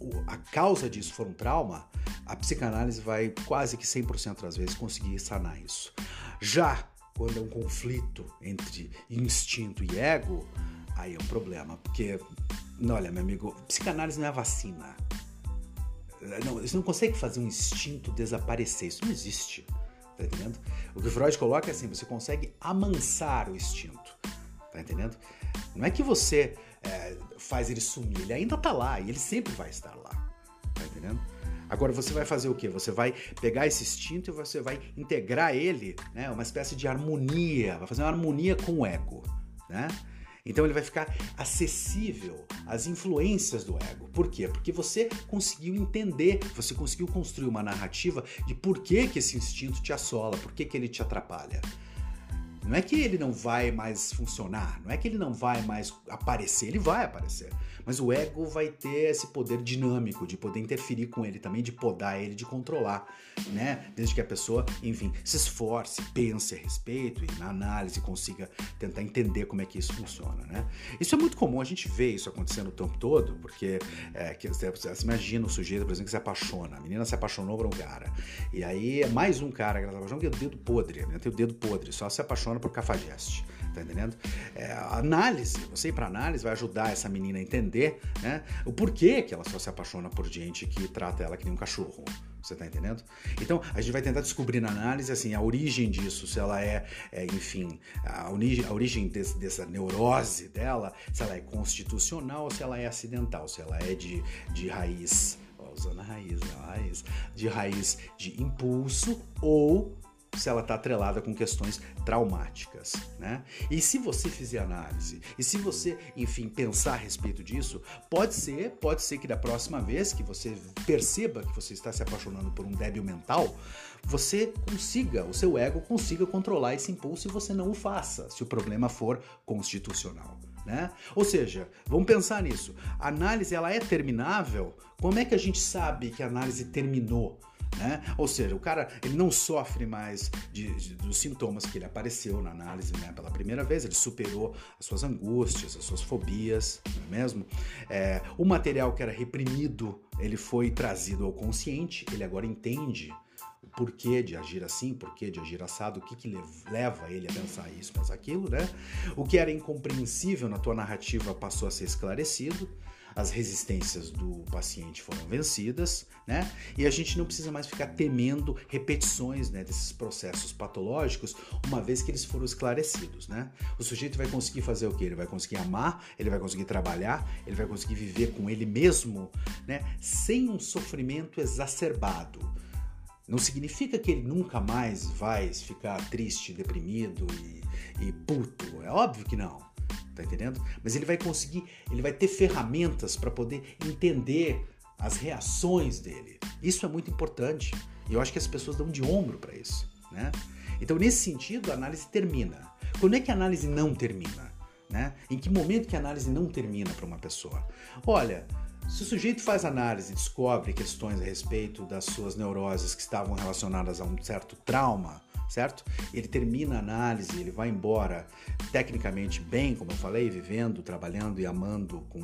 o, a causa disso for um trauma, a psicanálise vai quase que 100% das vezes conseguir sanar isso. Já quando é um conflito entre instinto e ego, aí é um problema, porque Olha, meu amigo, psicanálise não é vacina. Não, você não consegue fazer um instinto desaparecer. Isso não existe. Tá entendendo? O que Freud coloca é assim: você consegue amansar o instinto. Tá entendendo? Não é que você é, faz ele sumir, ele ainda tá lá e ele sempre vai estar lá. Tá entendendo? Agora você vai fazer o que? Você vai pegar esse instinto e você vai integrar ele, né? Uma espécie de harmonia, vai fazer uma harmonia com o ego, né? Então ele vai ficar acessível às influências do ego. Por quê? Porque você conseguiu entender, você conseguiu construir uma narrativa de por que, que esse instinto te assola, por que, que ele te atrapalha. Não é que ele não vai mais funcionar, não é que ele não vai mais aparecer, ele vai aparecer. Mas o ego vai ter esse poder dinâmico de poder interferir com ele também, de podar ele, de controlar, né? Desde que a pessoa, enfim, se esforce, pense a respeito e na análise consiga tentar entender como é que isso funciona, né? Isso é muito comum, a gente vê isso acontecendo o tempo todo, porque é, que, você, você imagina o sujeito, por exemplo, que se apaixona, a menina se apaixonou por um cara, e aí é mais um cara que ela se apaixona, que é o dedo podre, né? Tem o dedo podre, só se apaixona por cafajeste tá entendendo? É, análise, você ir para análise vai ajudar essa menina a entender, né, o porquê que ela só se apaixona por gente que trata ela que nem um cachorro. Você tá entendendo? Então, a gente vai tentar descobrir na análise, assim, a origem disso, se ela é, é enfim, a, origem, a origem desse, dessa neurose dela, se ela é constitucional ou se ela é acidental, se ela é de, de raiz, usando a raiz, né, a raiz, de raiz de impulso ou se ela está atrelada com questões traumáticas, né? E se você fizer análise, e se você, enfim, pensar a respeito disso, pode ser, pode ser que da próxima vez que você perceba que você está se apaixonando por um débil mental, você consiga, o seu ego consiga controlar esse impulso e você não o faça, se o problema for constitucional. Né? Ou seja, vamos pensar nisso. A análise ela é terminável? Como é que a gente sabe que a análise terminou? Né? Ou seja, o cara ele não sofre mais de, de, dos sintomas que ele apareceu na análise né? pela primeira vez, ele superou as suas angústias, as suas fobias, não é mesmo? É, o material que era reprimido, ele foi trazido ao consciente, ele agora entende o porquê de agir assim, porquê de agir assado, o que, que leva ele a pensar isso, pensar aquilo, né? O que era incompreensível na tua narrativa passou a ser esclarecido as resistências do paciente foram vencidas, né? E a gente não precisa mais ficar temendo repetições né, desses processos patológicos, uma vez que eles foram esclarecidos, né? O sujeito vai conseguir fazer o que? Ele vai conseguir amar, ele vai conseguir trabalhar, ele vai conseguir viver com ele mesmo, né? Sem um sofrimento exacerbado. Não significa que ele nunca mais vai ficar triste, deprimido e, e puto. É óbvio que não tá entendendo? Mas ele vai conseguir, ele vai ter ferramentas para poder entender as reações dele. Isso é muito importante. E eu acho que as pessoas dão de ombro para isso, né? Então, nesse sentido, a análise termina. Quando é que a análise não termina? Né? Em que momento que a análise não termina para uma pessoa? Olha, se o sujeito faz análise e descobre questões a respeito das suas neuroses que estavam relacionadas a um certo trauma, certo? Ele termina a análise, ele vai embora tecnicamente bem, como eu falei, vivendo, trabalhando e amando com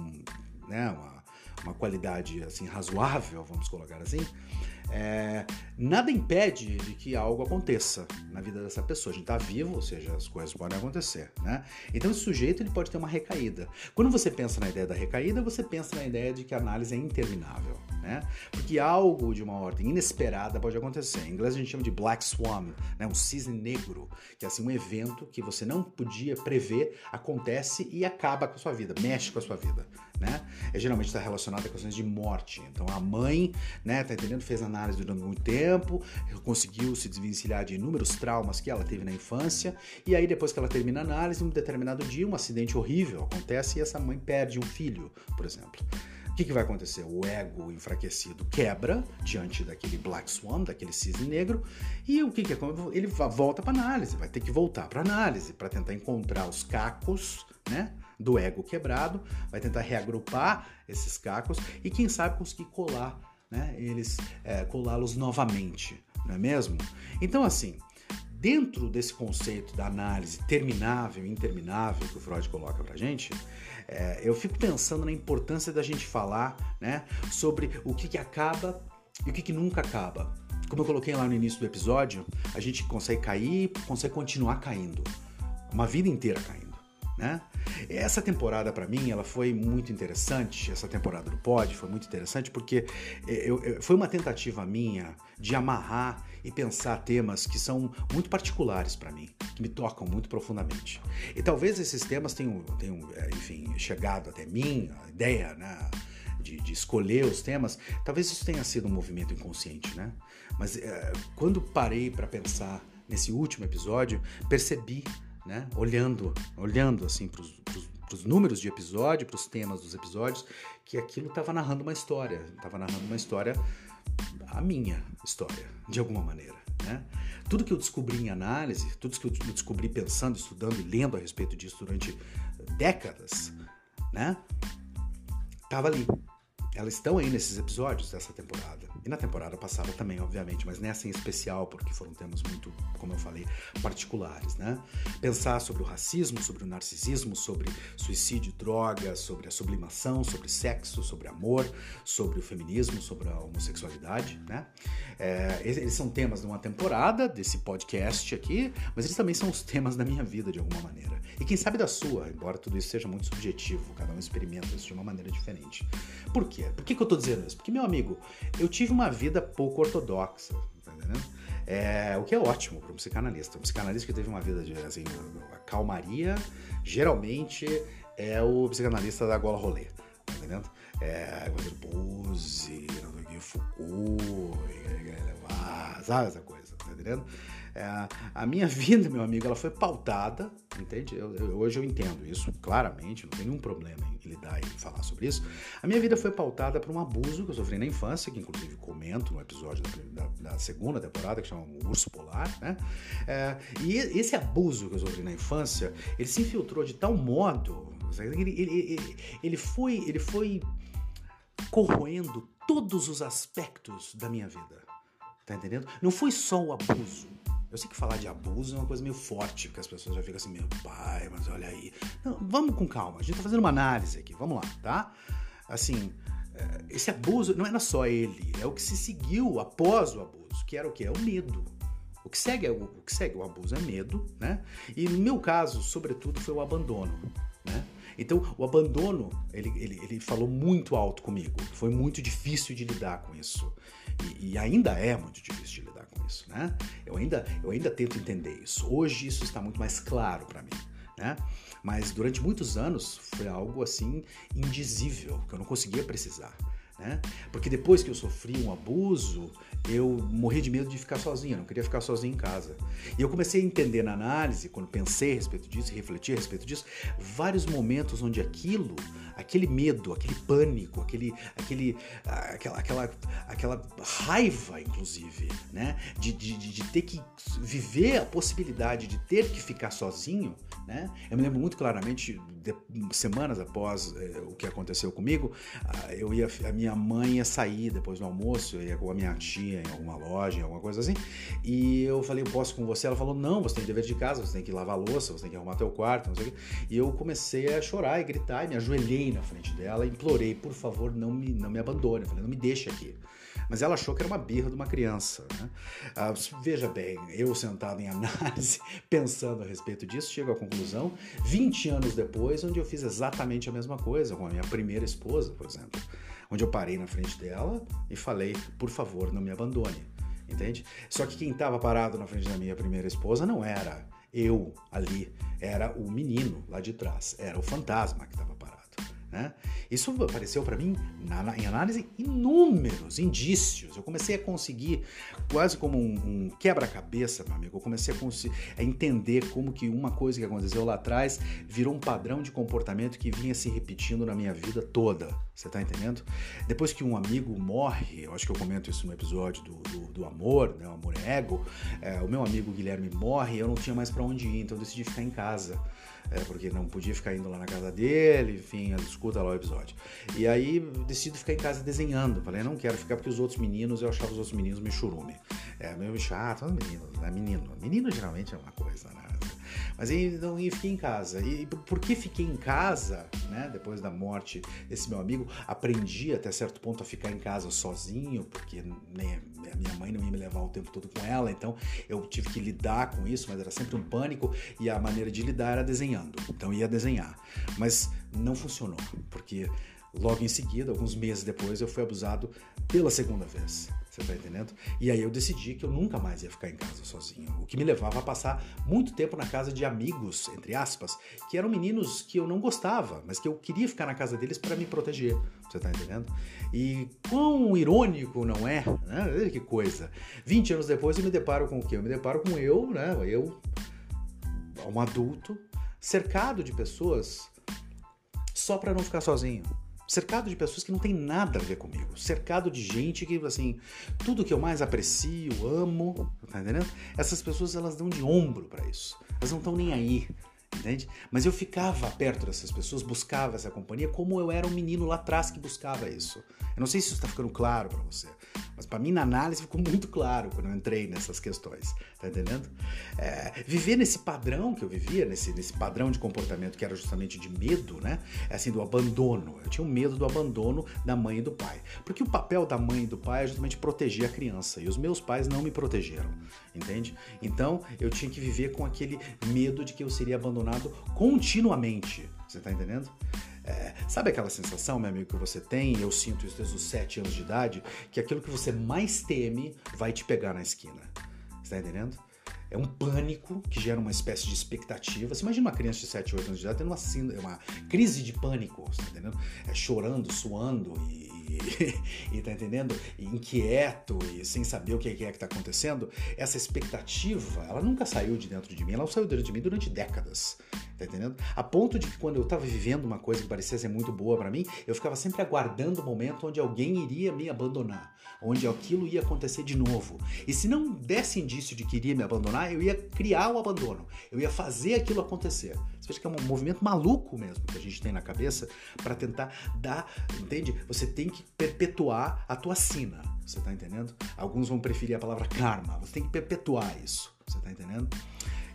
né, uma, uma qualidade assim razoável, vamos colocar assim. É, nada impede de que algo aconteça na vida dessa pessoa. A gente está vivo, ou seja, as coisas podem acontecer, né? Então esse sujeito ele pode ter uma recaída. Quando você pensa na ideia da recaída, você pensa na ideia de que a análise é interminável né? Porque algo de uma ordem inesperada pode acontecer. Em inglês a gente chama de Black Swan, né? Um cisne negro, que é assim um evento que você não podia prever, acontece e acaba com a sua vida, mexe com a sua vida, né? É geralmente está relacionado a questões de morte. Então a mãe, né, tá entendendo, fez análise durante muito tempo, conseguiu se desvencilhar de inúmeros traumas que ela teve na infância, e aí depois que ela termina a análise, um determinado dia um acidente horrível acontece e essa mãe perde um filho, por exemplo. O que, que, vai acontecer? O ego enfraquecido quebra diante daquele Black Swan, daquele cisne negro, e o que, que ele volta para análise, vai ter que voltar para análise para tentar encontrar os cacos, né, do ego quebrado, vai tentar reagrupar esses cacos e quem sabe conseguir colar, né, eles é, colá-los novamente, não é mesmo? Então assim, dentro desse conceito da análise terminável interminável que o Freud coloca pra gente, é, eu fico pensando na importância da gente falar né, sobre o que, que acaba e o que, que nunca acaba. Como eu coloquei lá no início do episódio, a gente consegue cair, consegue continuar caindo. Uma vida inteira caindo. Né? Essa temporada para mim ela foi muito interessante. Essa temporada do Pod foi muito interessante porque eu, eu, foi uma tentativa minha de amarrar e pensar temas que são muito particulares para mim, que me tocam muito profundamente. E talvez esses temas tenham, tenham é, enfim, chegado até mim, a ideia, né? De, de, escolher os temas, talvez isso tenha sido um movimento inconsciente, né? Mas é, quando parei para pensar nesse último episódio, percebi né? Olhando, olhando assim para os números de episódio, para os temas dos episódios, que aquilo estava narrando uma história, estava narrando uma história, a minha história, de alguma maneira, né? Tudo que eu descobri em análise, tudo que eu descobri pensando, estudando e lendo a respeito disso durante décadas, né? Tava ali. Elas estão aí nesses episódios dessa temporada. E na temporada passada também, obviamente, mas nessa em especial, porque foram temas muito, como eu falei, particulares, né? Pensar sobre o racismo, sobre o narcisismo, sobre suicídio, droga, sobre a sublimação, sobre sexo, sobre amor, sobre o feminismo, sobre a homossexualidade, né? É, eles são temas de uma temporada desse podcast aqui, mas eles também são os temas da minha vida de alguma maneira. E quem sabe da sua, embora tudo isso seja muito subjetivo, cada um experimenta isso de uma maneira diferente. Por quê? Por que, que eu tô dizendo isso? Porque, meu amigo, eu tive uma vida pouco ortodoxa, tá entendendo? É, o que é ótimo para um psicanalista. Um psicanalista que teve uma vida de assim, calmaria, geralmente é o psicanalista da gola rolê, tá entendendo? É, Bose, Foucault, sabe essa coisa, tá entendendo? É, a minha vida, meu amigo, ela foi pautada, entende? Eu, eu, hoje eu entendo isso claramente, não tem nenhum problema em lidar e falar sobre isso. A minha vida foi pautada por um abuso que eu sofri na infância, que inclusive comento no episódio da, da, da segunda temporada, que chama o Urso Polar, né? É, e esse abuso que eu sofri na infância, ele se infiltrou de tal modo, ele, ele, ele, ele foi, ele foi corroendo todos os aspectos da minha vida. Tá entendendo? Não foi só o abuso. Eu sei que falar de abuso é uma coisa meio forte, porque as pessoas já ficam assim, meu pai, mas olha aí. Não, vamos com calma, a gente tá fazendo uma análise aqui, vamos lá, tá? Assim, é, esse abuso não era só ele, é o que se seguiu após o abuso, que era o que? É o medo. O que segue, é o, o que segue o abuso é medo, né? E no meu caso, sobretudo, foi o abandono, né? Então, o abandono, ele, ele, ele falou muito alto comigo. Foi muito difícil de lidar com isso. E, e, ainda é muito difícil de lidar isso, né? Eu ainda, eu ainda tento entender isso. Hoje isso está muito mais claro para mim, né? Mas durante muitos anos foi algo assim indizível, que eu não conseguia precisar. Né? Porque depois que eu sofri um abuso, eu morri de medo de ficar sozinho, eu não queria ficar sozinho em casa. E eu comecei a entender na análise, quando pensei a respeito disso, refleti a respeito disso, vários momentos onde aquilo, aquele medo, aquele pânico, aquele, aquele, aquela, aquela, aquela raiva, inclusive, né? De, de, de ter que viver a possibilidade de ter que ficar sozinho, né? Eu me lembro muito claramente, de, semanas após eh, o que aconteceu comigo, eu ia, a minha mãe ia sair depois do almoço, eu ia com a minha tia em alguma loja, em alguma coisa assim, e eu falei, eu posso com você? Ela falou, não, você tem dever de casa, você tem que lavar a louça, você tem que arrumar teu quarto, não sei o quê. E eu comecei a chorar e gritar, e me ajoelhei na frente dela, implorei, por favor, não me, não me abandone, eu falei, não me deixe aqui. Mas ela achou que era uma birra de uma criança. Né? Ah, veja bem, eu sentado em análise, pensando a respeito disso, chego à conclusão, 20 anos depois, onde eu fiz exatamente a mesma coisa com a minha primeira esposa, por exemplo onde eu parei na frente dela e falei, por favor, não me abandone. Entende? Só que quem estava parado na frente da minha primeira esposa não era eu ali, era o menino lá de trás, era o fantasma que estava parado. Né? Isso apareceu para mim na, em análise inúmeros indícios. Eu comecei a conseguir, quase como um, um quebra-cabeça, meu amigo, eu comecei a, a, entender como que uma coisa que aconteceu lá atrás virou um padrão de comportamento que vinha se repetindo na minha vida toda. Você tá entendendo? Depois que um amigo morre, eu acho que eu comento isso no episódio do, do, do amor, né? O amor é ego. É, o meu amigo Guilherme morre, eu não tinha mais para onde ir, então eu decidi ficar em casa é, porque não podia ficar indo lá na casa dele, enfim, escuta lá o episódio. E aí decido ficar em casa desenhando. Falei, não quero ficar porque os outros meninos, eu achava os outros meninos meio churume. É, meio chato, meninos, né? Menino. Menino geralmente é uma coisa, né? Mas então, eu fiquei em casa. E por que fiquei em casa, né? Depois da morte desse meu amigo, aprendi até certo ponto a ficar em casa sozinho, porque né, minha mãe não ia me levar o tempo todo com ela, então eu tive que lidar com isso, mas era sempre um pânico e a maneira de lidar era desenhando. Então ia desenhar. Mas não funcionou, porque logo em seguida, alguns meses depois, eu fui abusado pela segunda vez. Você tá entendendo? E aí eu decidi que eu nunca mais ia ficar em casa sozinho. O que me levava a passar muito tempo na casa de amigos, entre aspas, que eram meninos que eu não gostava, mas que eu queria ficar na casa deles para me proteger. Você tá entendendo? E quão irônico não é? Né? Que coisa. 20 anos depois eu me deparo com o quê? Eu me deparo com eu, né? Eu, um adulto, cercado de pessoas só para não ficar sozinho cercado de pessoas que não tem nada a ver comigo, cercado de gente que, assim, tudo que eu mais aprecio, amo, tá entendendo? Essas pessoas, elas dão de ombro para isso, elas não estão nem aí, entende? Mas eu ficava perto dessas pessoas, buscava essa companhia, como eu era um menino lá atrás que buscava isso. Eu não sei se isso está ficando claro para você, mas para mim na análise ficou muito claro quando eu entrei nessas questões, tá entendendo? É, viver nesse padrão que eu vivia, nesse, nesse padrão de comportamento que era justamente de medo, né? É assim, do abandono. Eu tinha um medo do abandono da mãe e do pai. Porque o papel da mãe e do pai é justamente proteger a criança. E os meus pais não me protegeram, entende? Então eu tinha que viver com aquele medo de que eu seria abandonado continuamente. Você tá entendendo? É, sabe aquela sensação, meu amigo, que você tem, eu sinto isso desde os 7 anos de idade, que aquilo que você mais teme vai te pegar na esquina. Você tá entendendo? É um pânico que gera uma espécie de expectativa. Você imagina uma criança de 7, 8 anos de idade tendo uma, uma crise de pânico, você tá entendendo? É, chorando, suando e, e, tá entendendo? E inquieto e sem saber o que é que está acontecendo, essa expectativa, ela nunca saiu de dentro de mim, ela saiu dentro de mim durante décadas, tá entendendo? A ponto de que quando eu estava vivendo uma coisa que parecia ser muito boa para mim, eu ficava sempre aguardando o momento onde alguém iria me abandonar, onde aquilo ia acontecer de novo. E se não desse indício de que iria me abandonar, eu ia criar o abandono, eu ia fazer aquilo acontecer. Você veja que é um movimento maluco mesmo que a gente tem na cabeça para tentar dar, entende? Você tem que perpetuar a tua sina, você tá entendendo? Alguns vão preferir a palavra karma, você tem que perpetuar isso, você tá entendendo?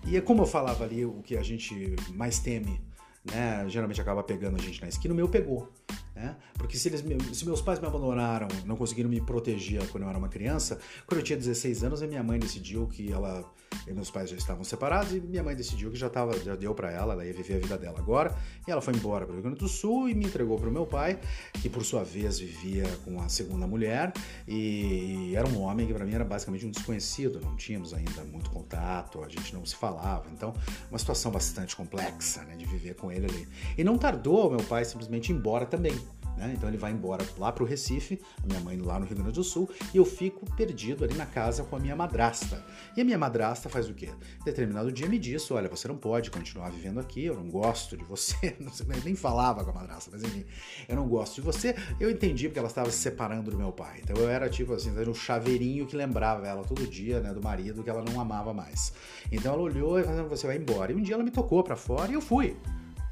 E é como eu falava ali, o que a gente mais teme, né? Geralmente acaba pegando a gente na esquina, o meu pegou. Né? Porque se, eles, se meus pais me abandonaram, não conseguiram me proteger quando eu era uma criança, quando eu tinha 16 anos, a minha mãe decidiu que ela. meus pais já estavam separados e minha mãe decidiu que já, tava, já deu para ela, ela ia viver a vida dela agora. E ela foi embora para o Rio Grande do Sul e me entregou para o meu pai, que por sua vez vivia com a segunda mulher e era um homem que para mim era basicamente um desconhecido, não tínhamos ainda muito contato, a gente não se falava. Então, uma situação bastante complexa né, de viver com ele ali. E não tardou meu pai simplesmente ir embora também. Né? Então ele vai embora lá para o Recife, a minha mãe lá no Rio Grande do Sul, e eu fico perdido ali na casa com a minha madrasta. E a minha madrasta faz o quê? Determinado dia me disse: Olha, você não pode continuar vivendo aqui, eu não gosto de você. Não sei, nem falava com a madrasta, mas enfim, eu não gosto de você. Eu entendi porque ela estava se separando do meu pai. Então eu era tipo assim, era um chaveirinho que lembrava ela todo dia, né, do marido que ela não amava mais. Então ela olhou e falou: Você vai embora. E um dia ela me tocou para fora e eu fui.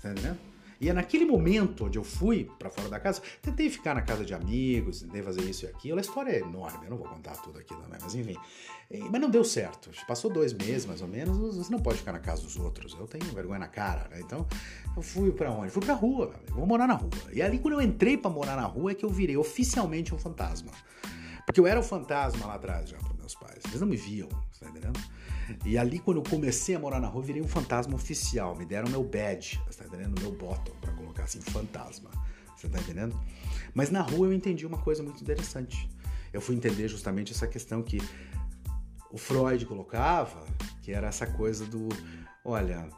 Tá entendendo? E é naquele momento onde eu fui para fora da casa, tentei ficar na casa de amigos, tentei fazer isso e aquilo. A história é enorme, eu não vou contar tudo aqui também, mas enfim. Mas não deu certo. Passou dois meses mais ou menos, você não pode ficar na casa dos outros. Eu tenho vergonha na cara, né? Então eu fui para onde? Fui pra rua, vou morar na rua. E ali quando eu entrei para morar na rua é que eu virei oficialmente um fantasma. Porque eu era o fantasma lá atrás já para meus pais. Eles não me viam, tá entendendo? E ali, quando eu comecei a morar na rua, virei um fantasma oficial. Me deram meu badge, você tá entendendo? Meu bottom, para colocar assim, fantasma. Você tá entendendo? Mas na rua eu entendi uma coisa muito interessante. Eu fui entender justamente essa questão que o Freud colocava, que era essa coisa do, olha,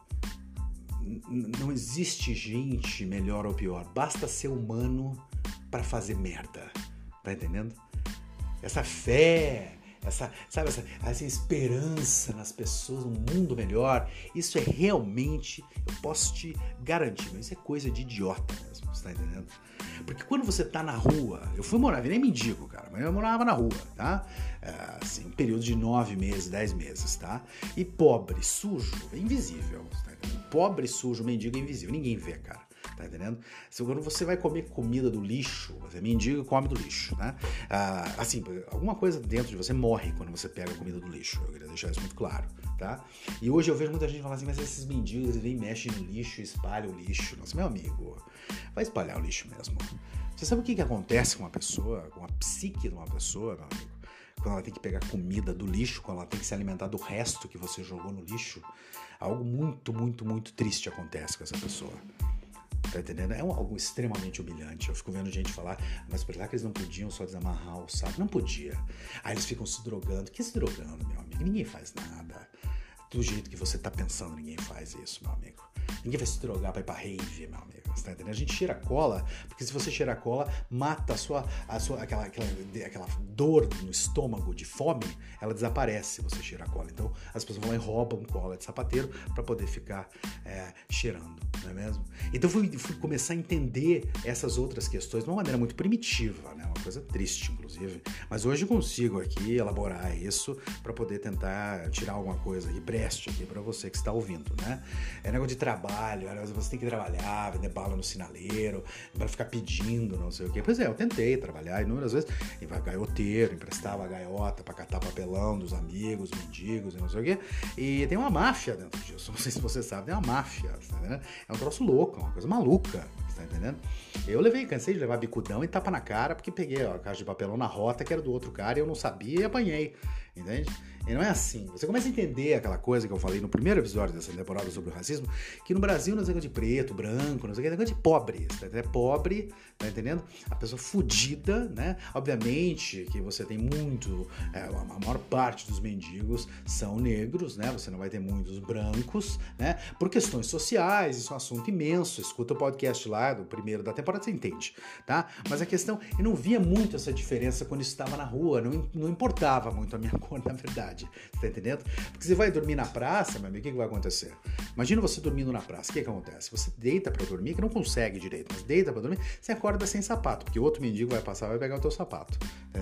não existe gente melhor ou pior, basta ser humano para fazer merda. Tá entendendo? Essa fé, essa, sabe, essa, essa esperança nas pessoas, um mundo melhor, isso é realmente, eu posso te garantir, mas isso é coisa de idiota mesmo, você tá entendendo? Porque quando você tá na rua, eu fui morar, nem mendigo, cara, mas eu morava na rua, tá? É, assim, um período de nove meses, dez meses, tá? E pobre, sujo, é invisível, tá Pobre, sujo, mendigo é invisível, ninguém vê, cara. Tá entendendo? Se quando você vai comer comida do lixo, você mendiga come do lixo, né? Ah, assim, alguma coisa dentro de você morre quando você pega comida do lixo. Eu queria deixar isso muito claro, tá? E hoje eu vejo muita gente falar assim, mas esses mendigos eles vêm mexem no lixo, espalham o lixo. Nossa, meu amigo, vai espalhar o lixo mesmo. Você sabe o que, que acontece com uma pessoa, com a psique de uma pessoa, meu amigo? Quando ela tem que pegar comida do lixo, quando ela tem que se alimentar do resto que você jogou no lixo, algo muito, muito, muito triste acontece com essa pessoa. Tá entendendo? É um, algo extremamente humilhante. Eu fico vendo gente falar, mas por lá que eles não podiam só desamarrar o saco. Não podia. Aí eles ficam se drogando. Que se drogando, meu amigo? Ninguém faz nada. Do jeito que você tá pensando, ninguém faz isso, meu amigo. Ninguém vai se drogar pra ir pra rave, meu amigo. Você tá entendendo? A gente cheira cola, porque se você cheira cola, mata a sua, a sua aquela, aquela, aquela dor no estômago de fome, ela desaparece se você cheira cola. Então as pessoas vão lá e roubam cola de sapateiro para poder ficar é, cheirando, não é mesmo? Então fui, fui começar a entender essas outras questões de uma maneira muito primitiva, né? Uma coisa triste, inclusive. Mas hoje consigo aqui elaborar isso para poder tentar tirar alguma coisa que preste aqui para você que está ouvindo, né? É negócio de trabalho, você tem que trabalhar, vender no sinaleiro, para ficar pedindo, não sei o quê. Pois é, eu tentei trabalhar inúmeras vezes, e vai gaioteiro, emprestava a gaiota para catar papelão dos amigos, mendigos e não sei o quê. E tem uma máfia dentro disso, não sei se você sabe, tem uma máfia, tá É um troço louco, é uma coisa maluca tá entendendo? Eu levei, cansei de levar bicudão e tapa na cara, porque peguei ó, a caixa de papelão na rota que era do outro cara e eu não sabia e apanhei, entende? E não é assim. Você começa a entender aquela coisa que eu falei no primeiro episódio dessa temporada sobre o racismo, que no Brasil não é negócio de preto, branco, não sei o que, é negócio de pobre. Tá é pobre, tá entendendo? A pessoa fudida, né? Obviamente que você tem muito, é, a maior parte dos mendigos são negros, né? Você não vai ter muitos brancos, né? Por questões sociais, isso é um assunto imenso. Escuta o podcast lá do primeiro da temporada, você entende, tá? Mas a questão, eu não via muito essa diferença quando estava na rua, não, não importava muito a minha cor, na verdade cidade. Tá entendendo? Porque você vai dormir na praça, meu amigo, o que, que vai acontecer? Imagina você dormindo na praça, o que, que acontece? Você deita para dormir, que não consegue direito, mas deita para dormir, você acorda sem sapato, porque outro mendigo vai passar vai pegar o teu sapato.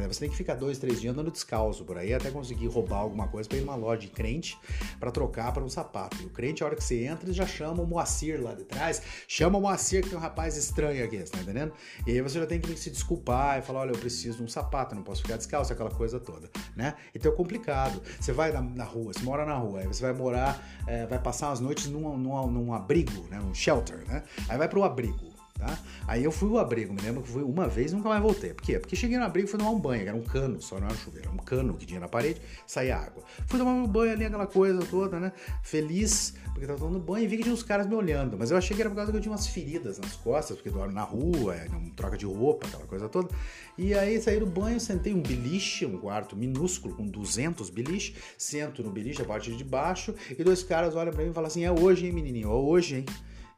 Você tem que ficar dois, três dias andando descalço por aí até conseguir roubar alguma coisa para ir numa loja de crente para trocar para um sapato. E o crente, a hora que você entra, ele já chama o Moacir lá de trás, chama o Moacir que tem um rapaz estranho aqui, tá entendendo? E aí você já tem que se desculpar e falar, olha, eu preciso de um sapato, não posso ficar descalço, aquela coisa toda, né? Então é complicado. Você vai na, na, rua, você mora na rua, aí você vai morar, é, vai passar umas noites num, num, num abrigo, né? Um shelter, né? Aí vai pro abrigo. Tá? Aí eu fui o abrigo, me lembro que fui uma vez e nunca mais voltei. Por quê? Porque cheguei no abrigo e fui tomar um banho, era um cano, só não era chuveiro, era um cano que tinha na parede, saía água. Fui tomar um banho ali, aquela coisa toda, né? Feliz, porque tava tomando banho e vi que tinha uns caras me olhando. Mas eu achei que era por causa que eu tinha umas feridas nas costas, porque dormo na rua, é, troca de roupa, aquela coisa toda. E aí saí do banho, sentei um beliche, um quarto minúsculo com 200 beliche, sento no beliche, a parte de baixo, e dois caras olham para mim e falam assim: é hoje, hein, menininho? É hoje, hein?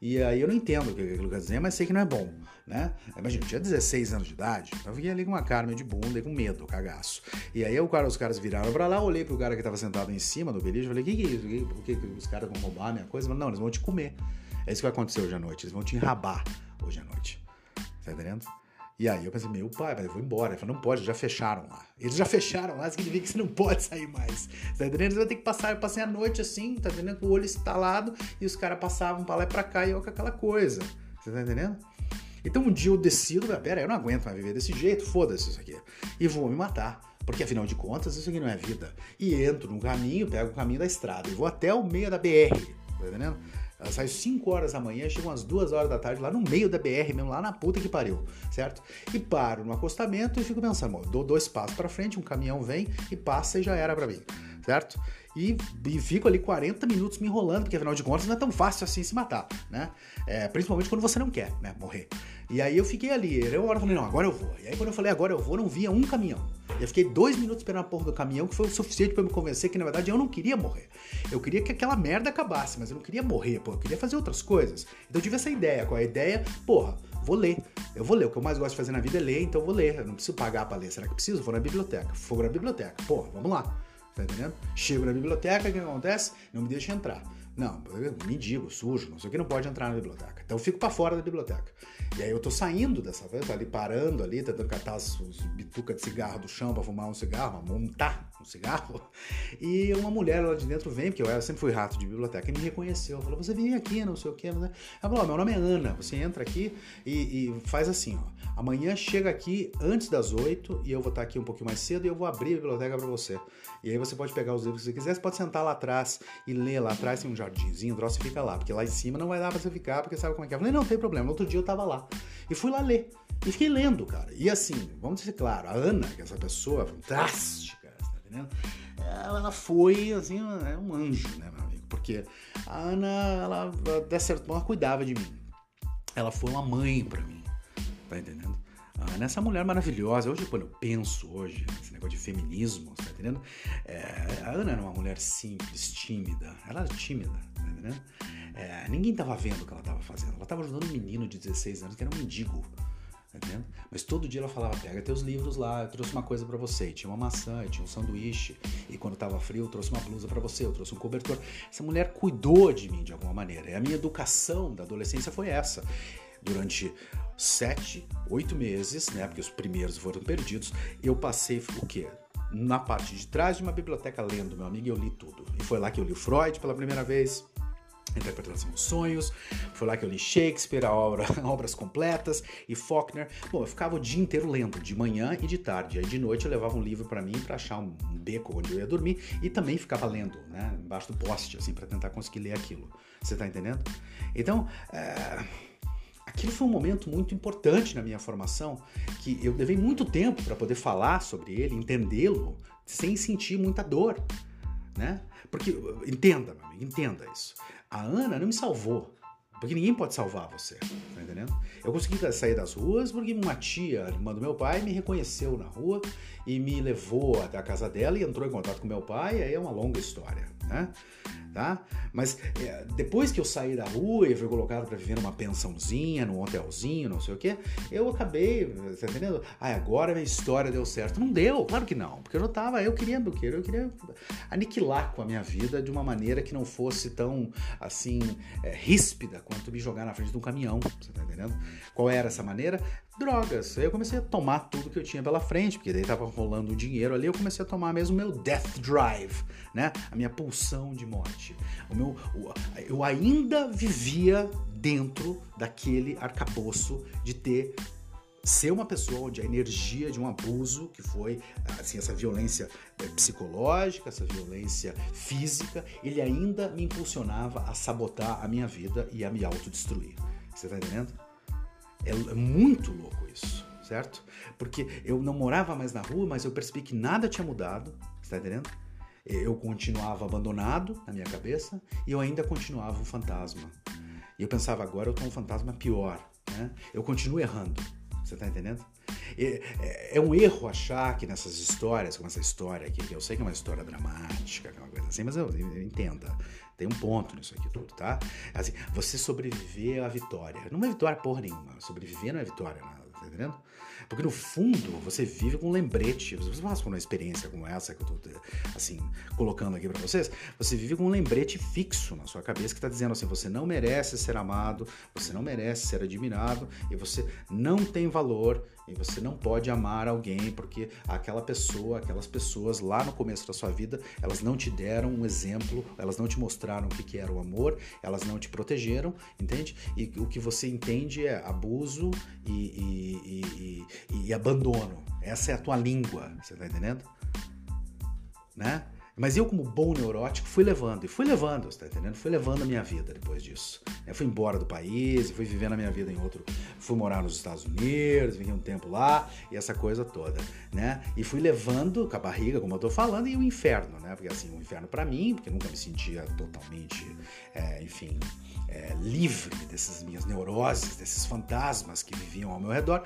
E aí eu não entendo o que aquilo quer dizer, mas sei que não é bom, né? Imagina, eu tinha 16 anos de idade, então eu fiquei ali com uma cara meio de bunda e com medo, cagaço. E aí o cara, os caras viraram pra lá, olhei pro cara que tava sentado em cima do beliche falei, o que, que é isso? Por que, que os caras vão roubar a minha coisa? Falei, não, eles vão te comer. É isso que vai acontecer hoje à noite, eles vão te enrabar hoje à noite. Tá entendendo? E aí eu pensei, meu pai, mas eu vou embora. Ele falou, não pode, já fecharam lá. Eles já fecharam lá, significa que você não pode sair mais. Tá entendendo? Você vai ter que passar, eu passei a noite assim, tá entendendo? Com o olho estalado e os caras passavam pra lá e pra cá e eu com aquela coisa. Você tá entendendo? Então um dia eu decido, pera, eu não aguento mais viver desse jeito, foda-se isso aqui. E vou me matar. Porque afinal de contas, isso aqui não é vida. E entro no caminho, pego o caminho da estrada e vou até o meio da BR. Tá entendendo? Ela sai 5 horas da manhã, chega umas 2 horas da tarde lá no meio da BR mesmo, lá na puta que pariu, certo? E paro no acostamento e fico pensando, dou dois passos para frente, um caminhão vem e passa e já era para mim. certo? E, e, fico ali 40 minutos me enrolando, porque afinal de contas não é tão fácil assim se matar, né? É, principalmente quando você não quer, né, morrer. E aí eu fiquei ali, eu hora falei, não, agora eu vou. E aí quando eu falei, agora eu vou, não via um caminhão. Eu fiquei dois minutos esperando a porra do caminhão, que foi o suficiente para me convencer que, na verdade, eu não queria morrer. Eu queria que aquela merda acabasse, mas eu não queria morrer, pô. Eu queria fazer outras coisas. Então eu tive essa ideia. É a ideia? Porra, vou ler. Eu vou ler. O que eu mais gosto de fazer na vida é ler, então eu vou ler. Eu não preciso pagar pra ler. Será que preciso? Vou na biblioteca. Vou na biblioteca. Porra, vamos lá. Tá entendendo? Chego na biblioteca, o que acontece? Não me deixa entrar. Não, mendigo, sujo, não sei o que, não pode entrar na biblioteca. Então eu fico para fora da biblioteca. E aí eu tô saindo dessa vez, ali parando ali, tentando catar os, os bituca de cigarro do chão para fumar um cigarro, montar cigarro. E uma mulher lá de dentro vem, porque eu, sempre fui rato de biblioteca, e me reconheceu. Falou, você vem aqui, não sei o que. Né? Ela falou, meu nome é Ana, você entra aqui e, e faz assim, ó. Amanhã chega aqui antes das oito e eu vou estar aqui um pouquinho mais cedo e eu vou abrir a biblioteca para você. E aí você pode pegar os livros que você quiser, você pode sentar lá atrás e ler lá atrás, tem um jardinzinho, o troço fica lá, porque lá em cima não vai dar pra você ficar, porque sabe como é que é. Eu falei, não, não tem problema. No outro dia eu tava lá. E fui lá ler. E fiquei lendo, cara. E assim, vamos dizer claro, a Ana, que é essa pessoa fantástica, tá entendendo? Ela foi, assim, é um anjo, né, meu amigo? Porque a Ana, ela, de certo modo, cuidava de mim. Ela foi uma mãe para mim, tá entendendo? Ah, nessa mulher maravilhosa. Hoje, quando eu penso hoje, esse negócio de feminismo, tá entendendo? É, a Ana era uma mulher simples, tímida. Ela era tímida, tá entendendo? É, ninguém tava vendo o que ela tava fazendo. Ela tava ajudando um menino de 16 anos que era um mendigo. Tá? Mas todo dia ela falava: pega teus livros lá, eu trouxe uma coisa para você. E tinha uma maçã, tinha um sanduíche. E quando tava frio, eu trouxe uma blusa para você, eu trouxe um cobertor. Essa mulher cuidou de mim de alguma maneira. E a minha educação da adolescência foi essa durante sete, oito meses, né? Porque os primeiros foram perdidos. Eu passei o quê? Na parte de trás de uma biblioteca lendo, meu amigo, e eu li tudo. E foi lá que eu li Freud pela primeira vez, Interpretação dos Sonhos, foi lá que eu li Shakespeare, a obra, obras completas, e Faulkner. Bom, eu ficava o dia inteiro lendo, de manhã e de tarde. Aí de noite eu levava um livro para mim para achar um beco onde eu ia dormir e também ficava lendo, né, embaixo do poste, assim, para tentar conseguir ler aquilo. Você tá entendendo? Então, é aquilo foi um momento muito importante na minha formação, que eu levei muito tempo para poder falar sobre ele, entendê-lo, sem sentir muita dor, né? Porque, entenda, meu amigo, entenda isso. A Ana não me salvou, porque ninguém pode salvar você, tá entendendo? Eu consegui sair das ruas porque uma tia, irmã do meu pai, me reconheceu na rua e me levou até a casa dela e entrou em contato com meu pai, aí é uma longa história, né? tá? Mas é, depois que eu saí da rua e fui colocado para viver numa pensãozinha, num hotelzinho, não sei o que, eu acabei, tá entendendo? Ah, agora minha história deu certo. Não deu, claro que não, porque eu não tava, eu queria, eu queria, eu queria aniquilar com a minha vida de uma maneira que não fosse tão, assim, é, ríspida quanto me jogar na frente de um caminhão, você tá entendendo? Qual era essa maneira? Drogas. Aí eu comecei a tomar tudo que eu tinha pela frente, porque daí tava rolando o dinheiro ali, eu comecei a tomar mesmo o meu death drive, né? A minha pulsão de morte. O meu, eu ainda vivia dentro daquele arcabouço de ter ser uma pessoa onde a energia de um abuso, que foi assim essa violência é, psicológica, essa violência física, ele ainda me impulsionava a sabotar a minha vida e a me autodestruir. Você tá entendendo? É, é muito louco isso, certo? Porque eu não morava mais na rua, mas eu percebi que nada tinha mudado, está entendendo? Eu continuava abandonado na minha cabeça e eu ainda continuava um fantasma. E eu pensava, agora eu tô um fantasma pior, né? Eu continuo errando, você tá entendendo? É, é, um erro achar que nessas histórias, como essa história aqui, que eu sei que é uma história dramática, que é uma coisa assim, mas eu, eu entenda. Tem um ponto nisso aqui tudo, tá? Assim, você sobreviver à vitória. Não é vitória porra nenhuma. Sobreviver não é vitória, tá entendendo? Porque no fundo você vive com um lembrete. Você passa por uma experiência como essa que eu tô assim colocando aqui para vocês. Você vive com um lembrete fixo na sua cabeça que tá dizendo assim: você não merece ser amado, você não merece ser admirado e você não tem valor e você não pode amar alguém porque aquela pessoa, aquelas pessoas lá no começo da sua vida, elas não te deram um exemplo, elas não te mostraram o que era o amor, elas não te protegeram, entende? E o que você entende é abuso e, e, e, e abandono. Essa é a tua língua, você tá entendendo? Né? Mas eu, como bom neurótico, fui levando, e fui levando, você tá entendendo? Fui levando a minha vida depois disso. Eu fui embora do país, fui vivendo a minha vida em outro. Fui morar nos Estados Unidos, vivi um tempo lá, e essa coisa toda, né? E fui levando com a barriga, como eu tô falando, e o inferno, né? Porque assim, o inferno para mim, porque nunca me sentia totalmente, é, enfim, é, livre dessas minhas neuroses, desses fantasmas que viviam ao meu redor,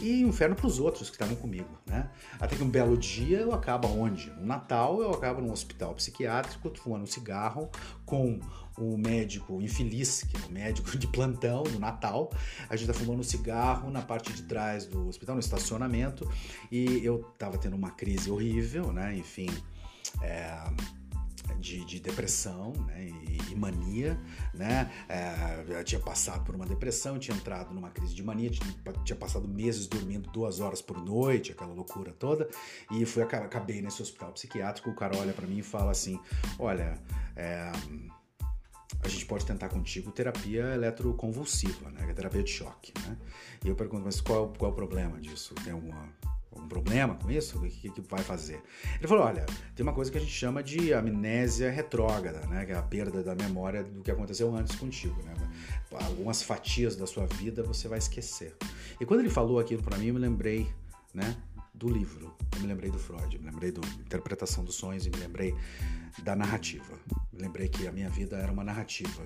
e inferno para os outros que estavam comigo, né? Até que um belo dia eu acabo onde? No Natal eu acabo num hospital psiquiátrico, fumando um cigarro com o médico infeliz, que é o médico de plantão no Natal. A gente tá fumando um cigarro na parte de trás do hospital, no estacionamento, e eu tava tendo uma crise horrível, né? Enfim, é, de, de depressão né, e, e, mania, né? É, tinha passado por uma depressão, tinha entrado numa crise de mania, tinha, tinha, passado meses dormindo duas horas por noite, aquela loucura toda, e fui acabei nesse hospital psiquiátrico. O cara olha para mim e fala assim: Olha, é, a gente pode tentar contigo terapia eletroconvulsiva, né? Terapia de choque, né? E eu pergunto, mas qual, qual é o problema disso? Tem alguma algum problema com isso? O que, que vai fazer? Ele falou: olha, tem uma coisa que a gente chama de amnésia retrógrada, né? Que é a perda da memória do que aconteceu antes contigo, né? Algumas fatias da sua vida você vai esquecer. E quando ele falou aquilo para mim, eu me lembrei, né? Do livro, eu me lembrei do Freud, eu me lembrei da interpretação dos sonhos e me lembrei da narrativa. Me lembrei que a minha vida era uma narrativa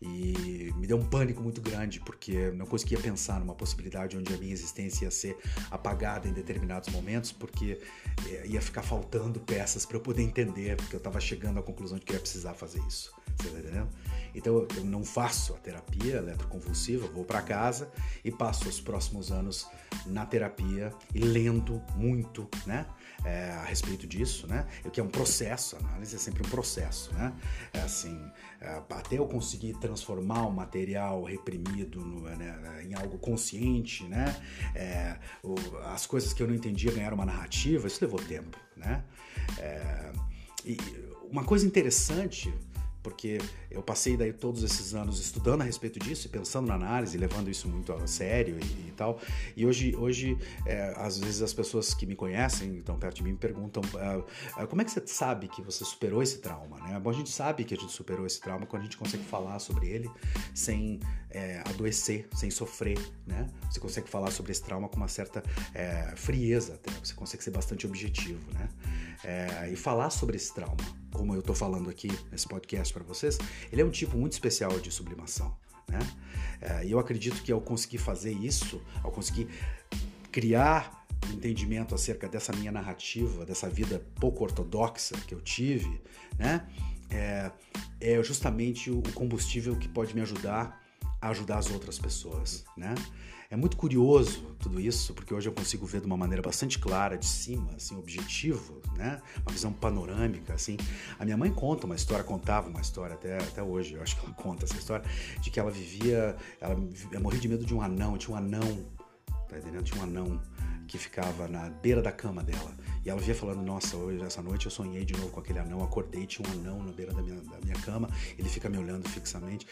e me deu um pânico muito grande porque não conseguia pensar numa possibilidade onde a minha existência ia ser apagada em determinados momentos porque eh, ia ficar faltando peças para eu poder entender porque eu estava chegando à conclusão de que ia precisar fazer isso você tá entendendo? Então eu não faço a terapia eletroconvulsiva, vou para casa e passo os próximos anos na terapia e lendo muito, né? É, a respeito disso, né? Que é um processo, a análise é sempre um processo, né? É assim, é, até eu conseguir transformar o material reprimido no, né, em algo consciente, né? É, as coisas que eu não entendia ganharam uma narrativa, isso levou tempo, né? É, e uma coisa interessante porque eu passei daí todos esses anos estudando a respeito disso pensando na análise, levando isso muito a sério e, e tal. E hoje, hoje é, às vezes as pessoas que me conhecem, estão perto de mim, me perguntam uh, como é que você sabe que você superou esse trauma, né? Bom, a gente sabe que a gente superou esse trauma quando a gente consegue falar sobre ele sem é, adoecer, sem sofrer, né? Você consegue falar sobre esse trauma com uma certa é, frieza, até. você consegue ser bastante objetivo, né? É, e falar sobre esse trauma, como eu estou falando aqui nesse podcast para vocês, ele é um tipo muito especial de sublimação, né? É, e eu acredito que ao conseguir fazer isso, ao conseguir criar um entendimento acerca dessa minha narrativa, dessa vida pouco ortodoxa que eu tive, né? É, é justamente o combustível que pode me ajudar a ajudar as outras pessoas, né? É muito curioso tudo isso, porque hoje eu consigo ver de uma maneira bastante clara, de cima, assim, objetivo, né? Uma visão panorâmica, assim. A minha mãe conta uma história, contava uma história até, até hoje, eu acho que ela conta essa história, de que ela vivia, ela, ela morria de medo de um anão, tinha um anão, tá entendendo? Tinha um anão que ficava na beira da cama dela. E ela via falando: Nossa, hoje, essa noite eu sonhei de novo com aquele anão. Acordei, tinha um anão na beira da minha, da minha cama. Ele fica me olhando fixamente.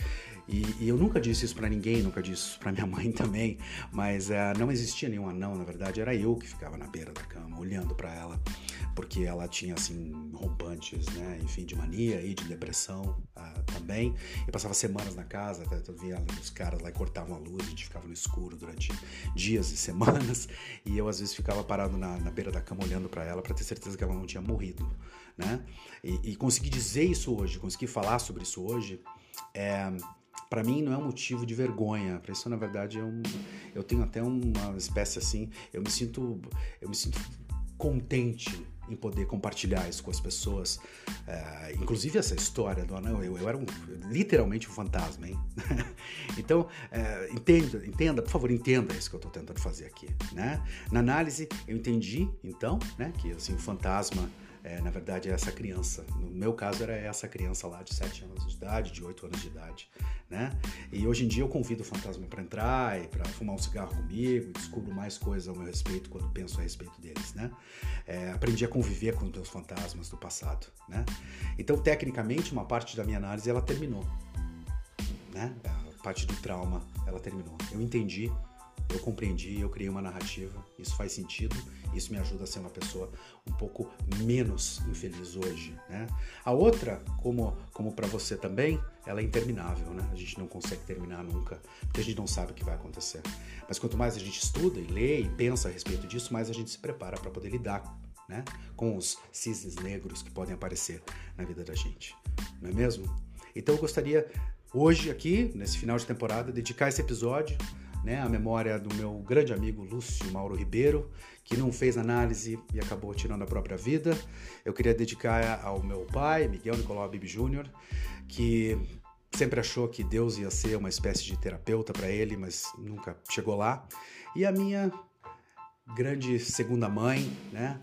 E, e eu nunca disse isso para ninguém, nunca disse isso pra minha mãe também. Mas uh, não existia nenhum anão, na verdade. Era eu que ficava na beira da cama, olhando para ela. Porque ela tinha, assim, rompantes, né? Enfim, de mania e de depressão uh, também. E passava semanas na casa, até eu via os caras lá e cortavam a luz. A gente ficava no escuro durante dias e semanas. E eu às vezes ficava parado na, na beira da cama olhando para ela para ter certeza que ela não tinha morrido, né? E, e conseguir dizer isso hoje, conseguir falar sobre isso hoje, é, para mim não é um motivo de vergonha. Para isso na verdade é um, eu tenho até uma espécie assim, eu me sinto, eu me sinto contente em poder compartilhar isso com as pessoas. É, inclusive essa história do anão, eu, eu era um, literalmente um fantasma, hein? então, é, entenda, entenda, por favor, entenda isso que eu estou tentando fazer aqui, né? Na análise, eu entendi, então, né, que assim, o fantasma é, na verdade, é essa criança. No meu caso, era essa criança lá de 7 anos de idade, de 8 anos de idade, né? E hoje em dia eu convido o fantasma para entrar e para fumar um cigarro comigo, descubro mais coisas ao meu respeito quando penso a respeito deles, né? É, aprendi a conviver com os meus fantasmas do passado, né? Então, tecnicamente, uma parte da minha análise ela terminou, né? A parte do trauma ela terminou. Eu entendi, eu compreendi, eu criei uma narrativa, isso faz sentido, isso me ajuda a ser uma pessoa um pouco menos infeliz hoje, né? A outra, como, como para você também, ela é interminável, né? A gente não consegue terminar nunca, porque a gente não sabe o que vai acontecer. Mas quanto mais a gente estuda e lê e pensa a respeito disso, mais a gente se prepara para poder lidar né? com os cisnes negros que podem aparecer na vida da gente, não é mesmo? Então eu gostaria hoje aqui, nesse final de temporada, dedicar esse episódio né, à memória do meu grande amigo Lúcio Mauro Ribeiro, que não fez análise e acabou tirando a própria vida. Eu queria dedicar ao meu pai, Miguel Nicolau Bibi Júnior, que sempre achou que Deus ia ser uma espécie de terapeuta para ele, mas nunca chegou lá. E a minha grande segunda mãe, né,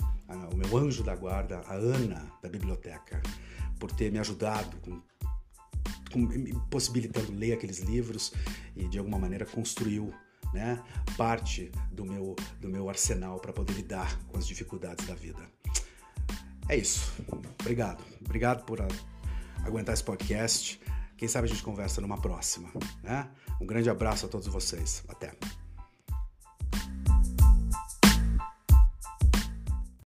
o meu anjo da guarda, a Ana da biblioteca, por ter me ajudado com possibilitando ler aqueles livros e de alguma maneira construiu né, parte do meu, do meu arsenal para poder lidar com as dificuldades da vida. É isso. Obrigado. Obrigado por a, aguentar esse podcast. Quem sabe a gente conversa numa próxima. Né? Um grande abraço a todos vocês. Até.